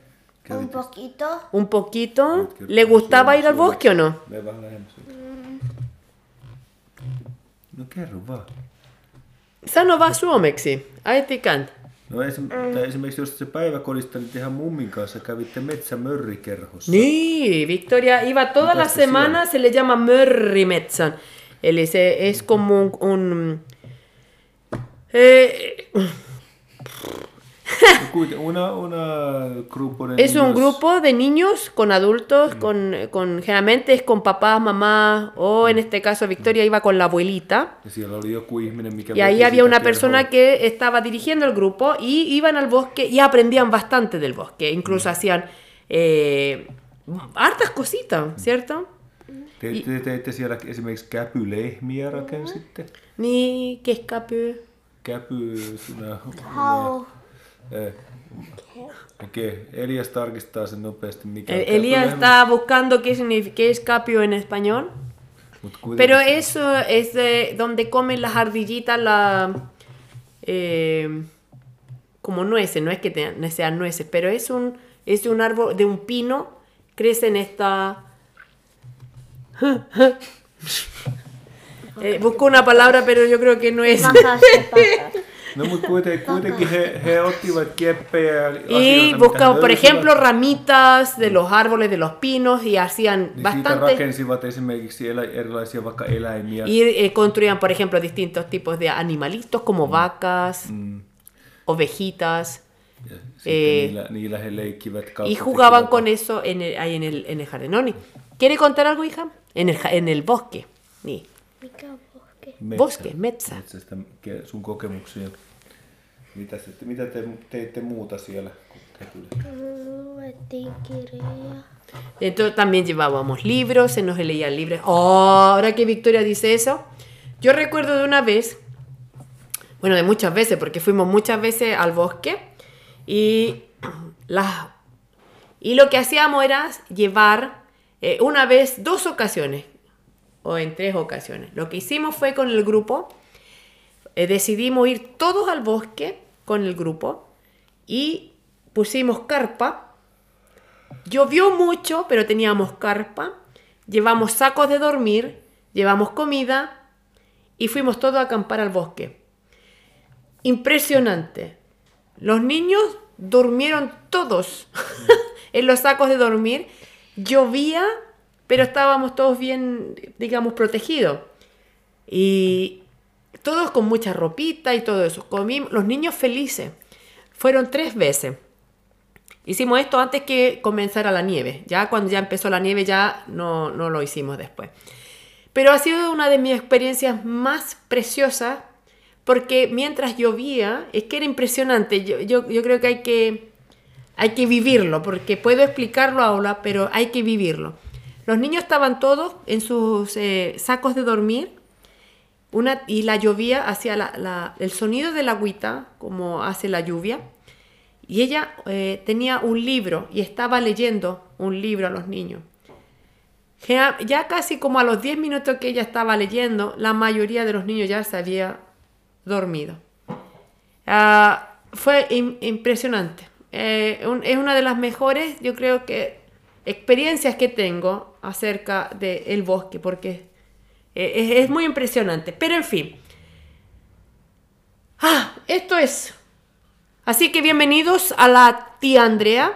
Un poquito. Un poquito. ¿Le gustaba ir al bosque o no? No kerro vaan. Sano vaan suomeksi. Äiti kant. No esim, tai esimerkiksi jos se päiväkodista, niin tehän mummin kanssa kävitte metsämörrikerhossa. Niin, Victoria iba toda la Mitäs semana, se le llama mörrimetsän. Eli se es como un... un eh, Kuiten, una, una grupo de es un grupo de niños con adultos, con, con generalmente es con papás, mamá, o en este caso Victoria iba con la abuelita. Y ahí había una persona que estaba dirigiendo el grupo y iban al bosque y aprendían bastante del bosque. Incluso hacían eh, hartas cositas, ¿cierto? Te, te teitte siellä esimerkiksi rakensitte. Käpy, sinä... Eh, okay. Elias tarkistaa sen nopeasti, mikä on El- Elías käpylehmä. está buscando qué, significa, qué es capio en español. Pero eso es de donde comen las ardillitas la eh, como nueces, no es que te- sean nueces, pero es un es un árbol de un pino, crece en esta [laughs] Eh, busco una palabra, pero yo creo que no es. [laughs] No, he, Y buscaban, por ejemplo, ramitas de los árboles, de los pinos, y hacían niin siitä bastante. rakensivat esimerkiksi elä, erilaisia vaikka eläimiä. Y eh, construían, por ejemplo, distintos tipos de animalitos como vacas, Mm. ovejitas, Ja Eh, niillä, niillä he leikkivät kautta y jugaban con eso en el, ahí en el, en el jardín. Noni, ¿quiere contar algo, hija? En el, ja- en el bosque. Niin. Mikä on pohke? Metsä. Bosque, metsä. Metsästä, sun kokemuksia. Mitä, te, mitä te teitte muuta siellä? Luettiin kirjoja. Entonces también llevábamos libros, se nos leían libros. Oh, ahora que Victoria dice eso, yo recuerdo de una vez, bueno, de muchas veces, porque fuimos muchas veces al bosque y, [clears throat] las, y lo que hacíamos era llevar eh, una vez, dos ocasiones, o en tres ocasiones. Lo que hicimos fue con el grupo, eh, decidimos ir todos al bosque con el grupo y pusimos carpa Llovió mucho, pero teníamos carpa, llevamos sacos de dormir, llevamos comida y fuimos todos a acampar al bosque. Impresionante. Los niños durmieron todos [laughs] en los sacos de dormir. Llovía, pero estábamos todos bien, digamos, protegidos. Y todos con mucha ropita y todo eso. Comimos, los niños felices. Fueron tres veces. Hicimos esto antes que comenzara la nieve. Ya cuando ya empezó la nieve ya no, no lo hicimos después. Pero ha sido una de mis experiencias más preciosas porque mientras llovía, es que era impresionante. Yo, yo, creo que hay, que hay que vivirlo, porque puedo explicarlo ahora, pero hay que vivirlo. Los niños estaban todos en sus eh, sacos de dormir y la llovía hacía el sonido de la agüita, como hace la lluvia. Y ella eh, tenía un libro y estaba leyendo un libro a los niños. Ya, casi como a los 10 minutos que ella estaba leyendo, la mayoría de los niños ya se había dormido. Ah, fue im- impresionante. Eh, es una de las mejores, yo creo que, experiencias que tengo acerca del bosque, porque es, es muy impresionante. Pero en fin. Ah, esto es. Así que bienvenidos a la tía Andrea.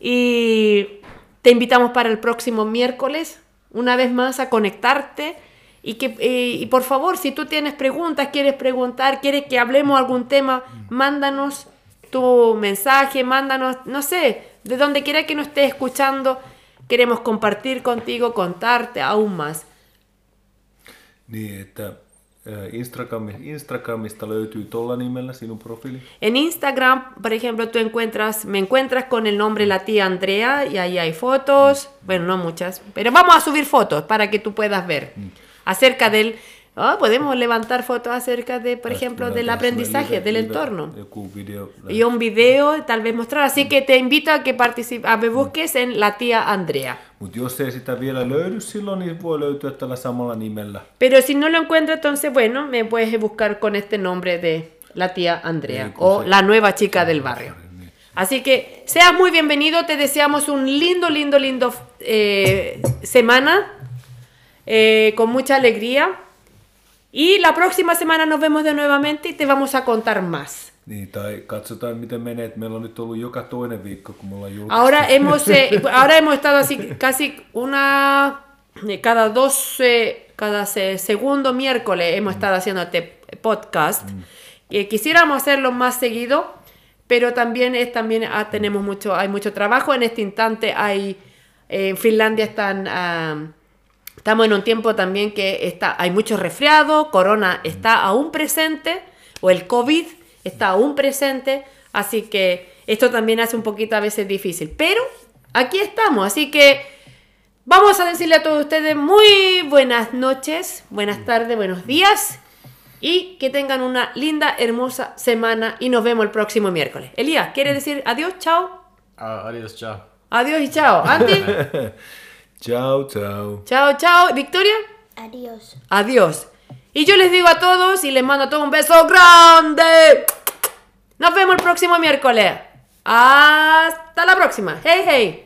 Y te invitamos para el próximo miércoles, una vez más, a conectarte. Y, que, eh, y por favor, si tú tienes preguntas, quieres preguntar, quieres que hablemos algún tema, mándanos tu mensaje, mándanos, no sé, de donde quiera que nos estés escuchando, queremos compartir contigo, contarte aún más. Niin, että ää, Instagrami, Instagramista löytyy tuolla nimellä sinun profiili. En Instagram, por ejemplo, tú encuentras, me encuentras con el nombre La Tía Andrea y ahí hay fotos, bueno, no muchas, pero vamos a subir fotos para que tú puedas ver acerca del, ah, podemos levantar fotos acerca de, por ejemplo, del aprendizaje, del entorno. Y un video, tal vez mostrar. Así que te invito a que participes, a que busques en La Tía Andrea. Pero si no lo encuentro, entonces, bueno, me puedes buscar con este nombre de la tía Andrea Sí, o pues, la nueva chica del barrio. Así que seas muy bienvenido, te deseamos un lindo, lindo, lindo eh, semana eh, con mucha alegría. Y la próxima semana nos vemos de nuevamente y te vamos a contar más. Niin, tai katsotaan miten menee, että meillä on nyt ollut joka toinen viikko, kun me ollaan julkaistu. Ahora hemos, eh, [laughs] ahora hemos estado así casi una eh, cada dos eh, cada se- segundo miércoles hemos estado haciendo este podcast. Eh, quisiéramos hacerlo más seguido, pero también es también ah, tenemos mucho hay mucho trabajo en este instante. Hay eh, en Finlandia están ah, Estamos en un tiempo también que está, hay mucho resfriado, corona está aún presente, o el COVID está aún presente, así que esto también hace un poquito a veces difícil. Pero aquí estamos, así que vamos a decirle a todos ustedes muy buenas noches, buenas tardes, buenos días, y que tengan una linda, hermosa semana, y nos vemos el próximo miércoles. Elías, ¿quiere decir adiós, chao? Ah, adios, chao. Adiós y chao. Andy, [laughs] Ciao, ciao. chao, chao. Victoria. Adiós. Adiós. Y yo les digo a todos y les mando a todos un beso grande. Nos vemos el próximo miércoles. Hasta la próxima. Hey, hey.